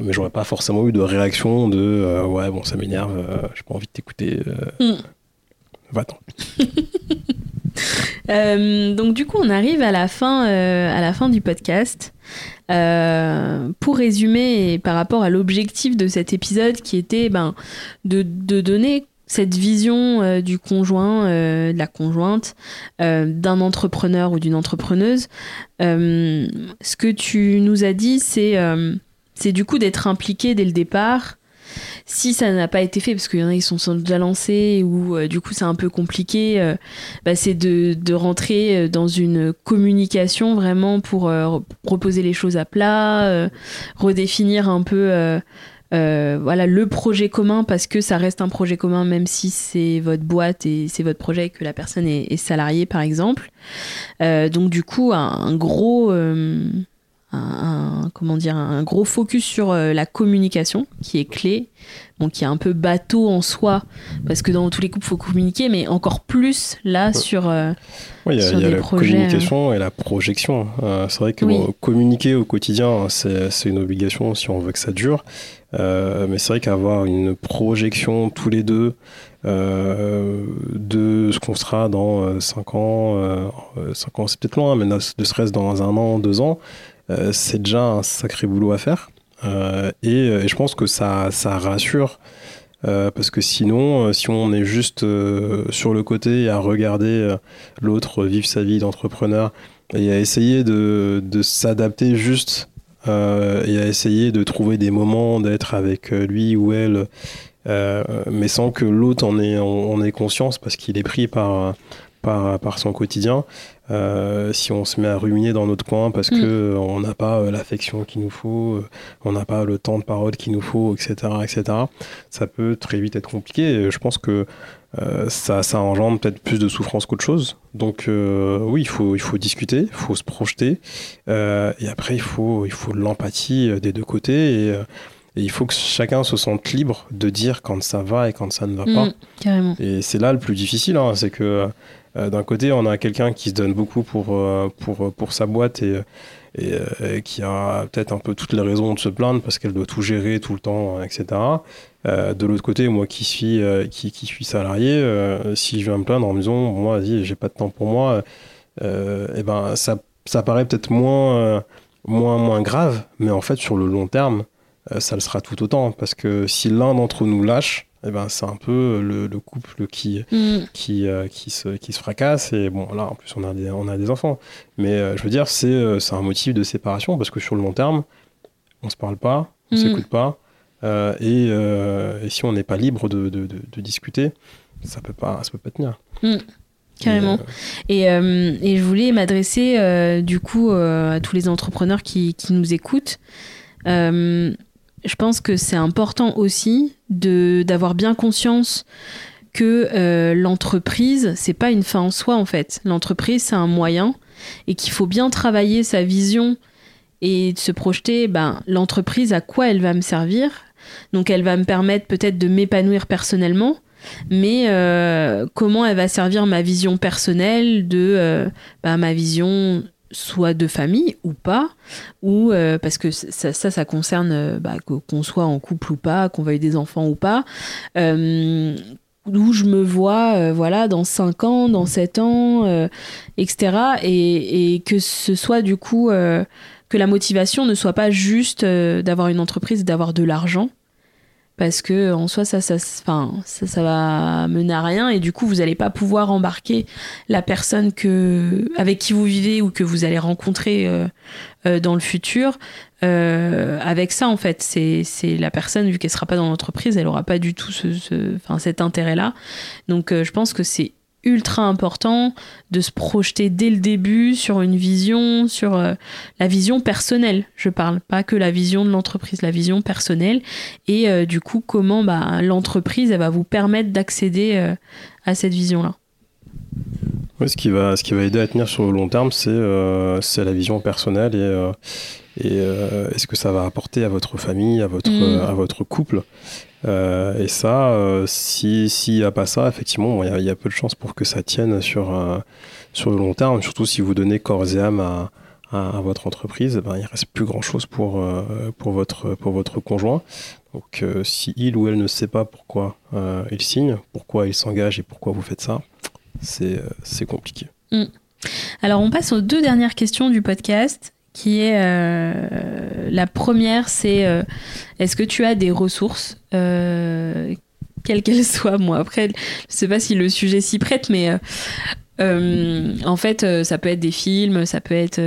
mais j'aurais pas forcément eu de réaction de ouais bon ça m'énerve, j'ai pas envie de t'écouter. Mm. Va-t'en. donc du coup on arrive à la fin, à la fin du podcast. Euh, pour résumer, par rapport à l'objectif de cet épisode qui était ben, de, donner cette vision euh, du conjoint, euh, de la conjointe, d'un entrepreneur ou d'une entrepreneuse, ce que tu nous as dit, c'est c'est du coup d'être impliqué dès le départ, si ça n'a pas été fait, parce qu'il y en a qui sont déjà lancés ou euh, du coup c'est un peu compliqué, euh, bah, c'est de, rentrer euh, dans une communication vraiment pour proposer les choses à plat, redéfinir un peu voilà le projet commun parce que ça reste un projet commun même si c'est votre boîte et c'est votre projet et que la personne est, salariée par exemple. donc du coup un gros un, comment dire, un gros focus sur euh, la communication qui est clé, bon, qui est un peu bateau en soi, parce que dans tous les couples, il faut communiquer, mais encore plus là sur. Euh, oui, il y a, la communication euh, et la projection. c'est vrai que communiquer au quotidien, c'est une obligation si on veut que ça dure. mais c'est vrai qu'avoir une projection tous les deux de ce qu'on sera dans 5 ans, 5 ans c'est peut-être loin, mais ne serait-ce dans un an, deux ans, euh, c'est déjà un sacré boulot à faire. Euh, euh, et, je pense que ça, rassure. parce que sinon, si on est juste sur le côté à regarder l'autre vivre sa vie d'entrepreneur et à essayer de, s'adapter juste et à essayer de trouver des moments d'être avec lui ou elle, mais sans que l'autre en ait, en ait conscience parce qu'il est pris par son quotidien, euh, si on se met à ruminer dans notre coin parce qu'on mm. que euh, on n'a pas euh, l'affection qu'il nous faut, on n'a pas le temps de parole qu'il nous faut, etc., etc., ça peut très vite être compliqué. je pense que ça, ça engendre peut-être plus de souffrance qu'autre chose. Donc oui, il faut, il faut discuter, il faut se projeter, et après il faut, il faut l'empathie des deux côtés et, il faut que chacun se sente libre de dire quand ça va et quand ça ne va pas. Mm, et c'est là le plus difficile, hein, c'est que d'un côté, on a quelqu'un qui se donne beaucoup pour, euh, pour, pour sa boîte et, qui a peut-être un peu toutes les raisons de se plaindre parce qu'elle doit tout gérer tout le temps, etc. Euh, de l'autre côté, moi qui suis, qui, qui, suis salarié, si je viens me plaindre en disant, moi, j'ai pas de temps pour moi, et eh ben, ça, ça paraît peut-être moins, moins, moins grave, mais en fait, sur le long terme, ça le sera tout autant. Parce que si l'un d'entre nous lâche, eh ben, c'est un peu le, couple qui, mm. qui, euh, qui, se, qui se fracasse. Et bon, là, en plus, on a des, on a des enfants. Mais euh, je veux dire, c'est, euh, c'est un motif de séparation parce que sur le long terme, on se parle pas, on mm. s'écoute pas. Et, et, si on n'est pas libre de, de, de, discuter, ça peut pas, ça peut pas tenir. Mm. Carrément. Et, euh, et, je voulais m'adresser euh, du coup euh, à tous les entrepreneurs qui, qui nous écoutent. Je pense que c'est important aussi d'avoir bien conscience que l'entreprise, c'est pas une fin en soi en fait. L'entreprise, c'est un moyen et qu'il faut bien travailler sa vision et se projeter ben, l'entreprise à quoi elle va me servir? Donc elle va me permettre peut-être de m'épanouir personnellement, mais euh, comment elle va servir ma vision personnelle de euh, bah, ma vision soit de famille ou pas, ou euh, parce que ça, ça, concerne bah, qu'on soit en couple ou pas, qu'on veuille des enfants ou pas, où je me vois voilà dans 5 ans, dans 7 ans, etc. Et, et, que ce soit du coup que la motivation ne soit pas juste d'avoir une entreprise, d'avoir de l'argent, parce que en soi ça ça, enfin, ça ça va mener à rien. Et du coup vous n'allez pas pouvoir embarquer la personne que avec qui vous vivez ou que vous allez rencontrer euh, euh, dans le futur euh, avec ça en fait. C'est la personne vu qu'elle sera pas dans l'entreprise elle aura pas du tout ce, ce cet intérêt là donc je pense que c'est ultra important de se projeter dès le début sur une vision, sur euh, la vision personnelle. Je parle pas que la vision de l'entreprise, la vision personnelle. Et euh, du coup, comment bah, l'entreprise va vous permettre d'accéder euh, à cette vision-là. ce, qui va, ce qui va aider à tenir sur le long terme, c'est la vision personnelle et, et est-ce que ça va apporter à votre famille, à votre, mm. à votre couple? Euh, et ça, euh, s'il n'y a pas ça, effectivement, il y, a peu de chances pour que ça tienne sur, euh, sur le long terme, surtout si vous donnez corps et âme à, votre entreprise, ben, il reste plus grand-chose pour, pour, votre, pour votre conjoint. Donc si il ou elle ne sait pas pourquoi il signe, pourquoi il s'engage et pourquoi vous faites ça, c'est compliqué. Mm. Alors on passe aux deux dernières questions du podcast qui est euh, la première, c'est euh, est-ce que tu as des ressources, euh, quelles qu'elles soient? Moi, après, je sais pas si le sujet s'y prête, mais en fait, ça peut être des films, ça peut être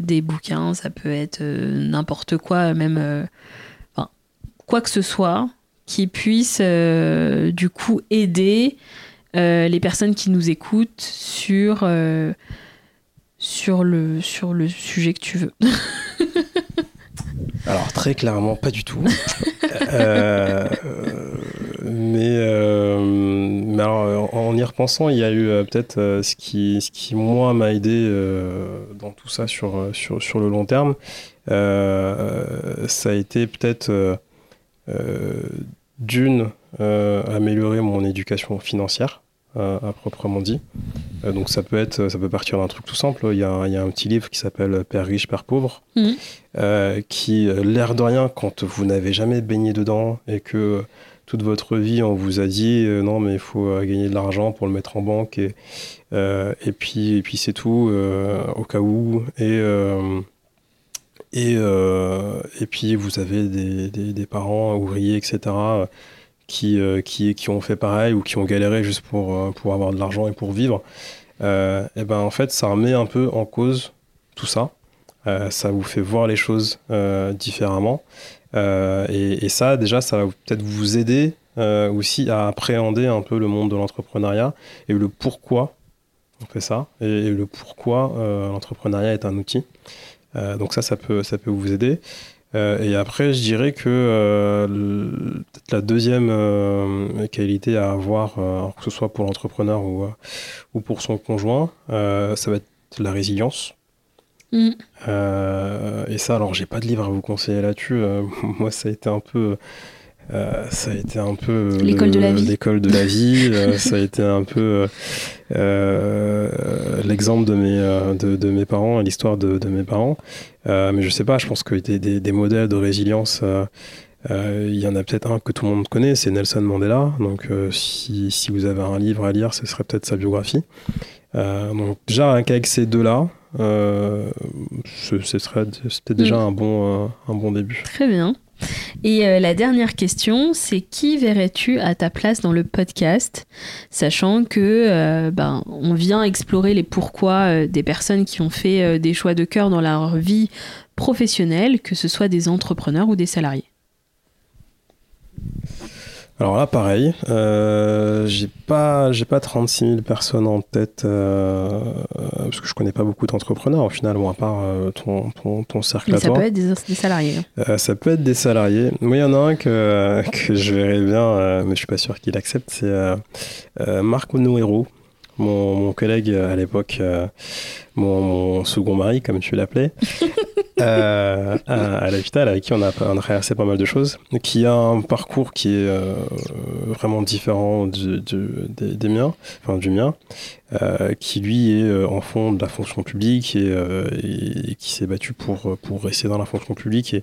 des bouquins, ça peut être n'importe quoi, même quoi que ce soit qui puisse du coup aider les personnes qui nous écoutent sur sur le, sujet que tu veux Alors très clairement, pas du tout. Euh, mais, euh, en y repensant, il y a eu euh, peut-être ce, qui, moi, m'a aidé dans tout ça sur, sur, sur le long terme. ça a été peut-être d'une, améliorer mon éducation financière à, proprement dit. Euh, donc ça peut être, ça peut partir d'un truc tout simple. Il y, a, il y a un petit livre qui s'appelle Père riche, Père pauvre, mmh. euh, qui, euh, l'air de rien, quand vous n'avez jamais baigné dedans et que toute votre vie on vous a dit non mais il faut gagner de l'argent pour le mettre en banque et, et puis, et puis c'est tout au cas où et et, et puis vous avez des, des, des parents ouvriers etc qui, euh, qui, qui, ont fait pareil ou qui ont galéré juste pour, euh, pour avoir de l'argent et pour vivre, euh, et ben en fait, ça remet un peu en cause tout ça. ça vous fait voir les choses différemment. Et, et, ça, déjà, ça va peut-être vous aider aussi à appréhender un peu le monde de l'entrepreneuriat et le pourquoi on fait ça et, le pourquoi l'entrepreneuriat est un outil. donc ça, ça peut, ça peut vous aider. Euh, et après, je dirais que euh, la deuxième euh, qualité à avoir, que ce soit pour l'entrepreneur ou, ou pour son conjoint, ça va être la résilience. Mm. et ça, alors, j'ai pas de livre à vous conseiller là-dessus. moi, ça a été un peu euh, ça a été un peu l'école de la vie. L'école de la vie. Euh, ça a été un peu euh, l'exemple de mes de, de, mes parents et l'histoire de, de, mes parents. mais je sais pas. Je pense que des, des, des modèles de résilience. Il y en a peut-être un que tout le monde connaît, c'est Nelson Mandela. Donc, si, si, vous avez un livre à lire, ce serait peut-être sa biographie. donc, déjà, avec ces deux-là, ce, serait c'était déjà mm. un bon un bon début. Très bien. Et euh, la dernière question, c'est qui verrais-tu à ta place dans le podcast, sachant que euh, ben, on vient explorer les pourquoi euh, des personnes qui ont fait des choix de cœur dans leur vie professionnelle, que ce soit des entrepreneurs ou des salariés? Alors là, pareil, euh, j'ai pas, j'ai pas 36 000 personnes en tête euh, parce que je connais pas beaucoup d'entrepreneurs au final, bon, à part euh, ton, ton, ton, cercle Mais à ça toi. peut être des, des salariés. hein. Euh, ça peut être des salariés. Moi, il y en a un que, que je verrais bien, euh, mais je suis pas sûr qu'il accepte. C'est euh, euh, Marc Noero, mon, mon collègue euh, à l'époque, euh, mon, mon second mari, comme tu l'appelais, euh, à, à l'hôpital, avec qui on a, on a traversé pas mal de choses, qui a un parcours qui est vraiment différent du, du- des, des miens, enfin du mien, qui lui est en fond de la fonction publique et, et- et qui s'est battu pour, pour rester dans la fonction publique et,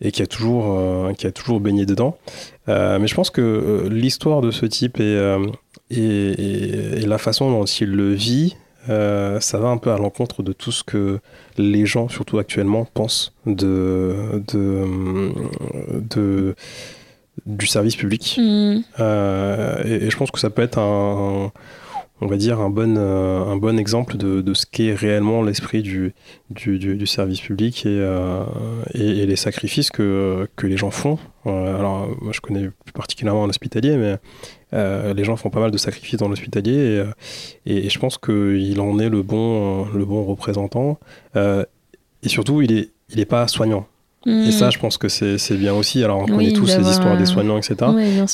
et qui a toujours, euh, qui a toujours baigné dedans. Euh, mais je pense que euh, l'histoire de ce type et, et, et- et la façon dont il le vit, euh, ça va un peu à l'encontre de tout ce que les gens, surtout actuellement, pensent de, de, de- du service public. Hmm. Euh, et, et je pense que ça peut être un, un- on va dire, un bon, euh, un bon exemple de, de ce qu'est réellement l'esprit du, du, du- service public et, euh, et, et les sacrifices que, que les gens font. Euh, alors, moi, je connais plus particulièrement l'hospitalier, mais les gens font pas mal de sacrifices dans l'hospitalier et, et, je pense qu'il en est le bon, le bon représentant. Et surtout, il est, il est pas soignant. Hmm. Et ça, je pense que c'est bien aussi. Alors, on Oui, connaît tous les d'avoir histoires des soignants, etc.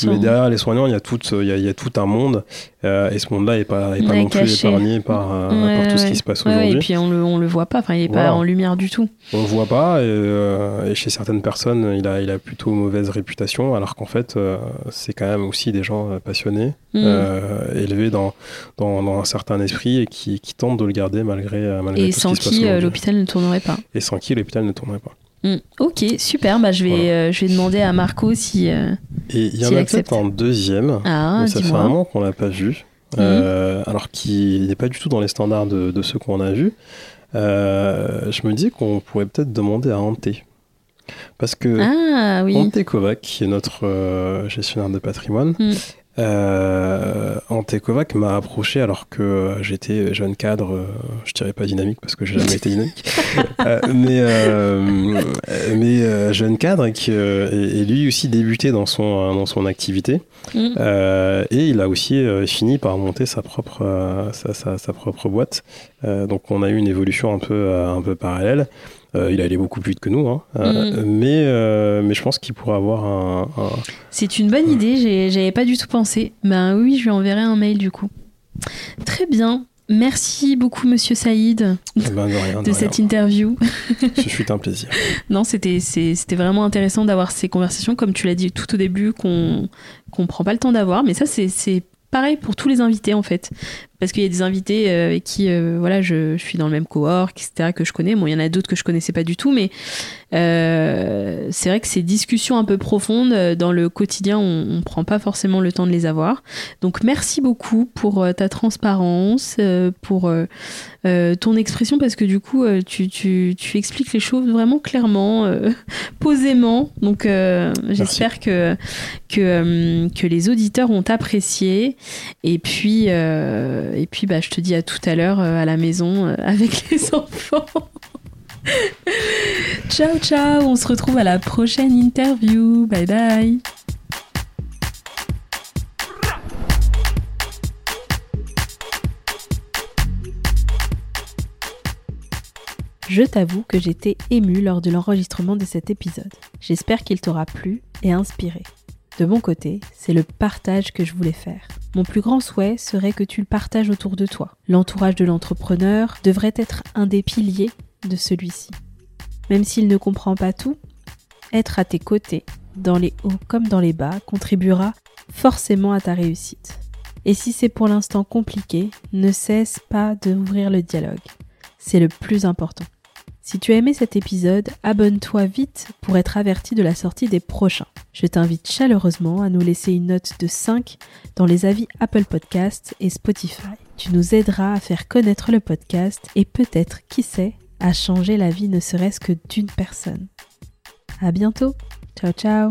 Mais derrière les soignants, il y a tout, il y a, il y a tout un monde, euh, et ce monde-là n'est pas, est pas Ouais, non plus caché. épargné par, euh, Ouais, par tout ce qui se passe aujourd'hui. et puis on le, on le voit pas, enfin il est pas en lumière du tout. On le voit pas, et, euh, et chez certaines personnes, il a, il a plutôt mauvaise réputation, alors qu'en fait, euh, c'est quand même aussi des gens passionnés, Hmm. élevés dans, dans, dans un certain esprit et qui, qui tentent de le garder malgré, malgré et tout sans ce qui se passe qui euh, aujourd'hui. l'hôpital ne tournerait pas. Et sans qui l'hôpital ne tournerait pas. Hmm. Ok, super. Bah, je, vais, Voilà. euh, je vais demander à Marco si. euh, Et il y en a peut-être un deuxième. Ah, ça fait un moment qu'on l'a pas vu. Euh, alors qu'il n'est pas du tout dans les standards de, de ceux qu'on a vus. Je me dis qu'on pourrait peut-être demander à Ante. Parce que Ah oui. Kovac, qui est notre gestionnaire de patrimoine, Mm. Euh, Ante Kovac m'a approché alors que j'étais jeune cadre, euh, je dirais pas dynamique parce que j'ai jamais été dynamique, Euh, mais, mais jeune cadre et, qui, et, lui aussi débuté dans son, dans son activité. Mm. Et il a aussi fini par monter sa propre, sa, sa- sa propre boîte. Donc on a eu une évolution un peu, un peu parallèle. Euh, il allait beaucoup plus vite que nous, hein. Euh, mais, euh, mais je pense qu'il pourrait avoir un, un- C'est une bonne idée, j'avais pas du tout pensé. Ben oui, je lui enverrai un mail du coup. Très bien. Merci beaucoup, monsieur Saïd, eh ben, de rien, de de rien. cette interview. Ce fut un plaisir. Non, c'était vraiment intéressant d'avoir ces conversations, comme tu l'as dit tout au début, qu'on qu'on prend pas le temps d'avoir. Mais ça, c'est- c'est pareil pour tous les invités en fait. Parce qu'il y a des invités euh, avec qui euh, voilà, je, je suis dans le même cohort, etc., que je connais. Bon, il y en a d'autres que je connaissais pas du tout, mais euh, c'est vrai que ces discussions un peu profondes, euh, dans le quotidien, on, on prend pas forcément le temps de les avoir. Donc merci beaucoup pour euh, ta transparence, euh, pour euh, ton expression, parce que du coup, tu, tu, tu expliques les choses vraiment clairement, euh, posément. Donc euh, j'espère que, que, que les auditeurs ont apprécié. Et puis, euh, et puis bah, je te dis à tout à l'heure à la maison avec les enfants. ciao, ciao. On se retrouve à la prochaine interview. Bye bye. Je t'avoue que j'étais émue lors de l'enregistrement de cet épisode. J'espère qu'il t'aura plu et inspiré. De mon côté, c'est le partage que je voulais faire. Mon plus grand souhait serait que tu le partages autour de toi. L'entourage de l'entrepreneur devrait être un des piliers de celui-ci. Même s'il ne comprend pas tout, être à tes côtés, dans les hauts comme dans les bas, contribuera forcément à ta réussite. Et si c'est pour l'instant compliqué, ne cesse pas d'ouvrir le dialogue. C'est le plus important. Si tu as aimé cet épisode, abonne-toi vite pour être averti de la sortie des prochains. Je t'invite chaleureusement à nous laisser une note de 5 dans les avis Apple Podcasts et Spotify. Tu nous aideras à faire connaître le podcast et peut-être, qui sait, à changer la vie ne serait-ce que d'une personne. À bientôt. Ciao ciao.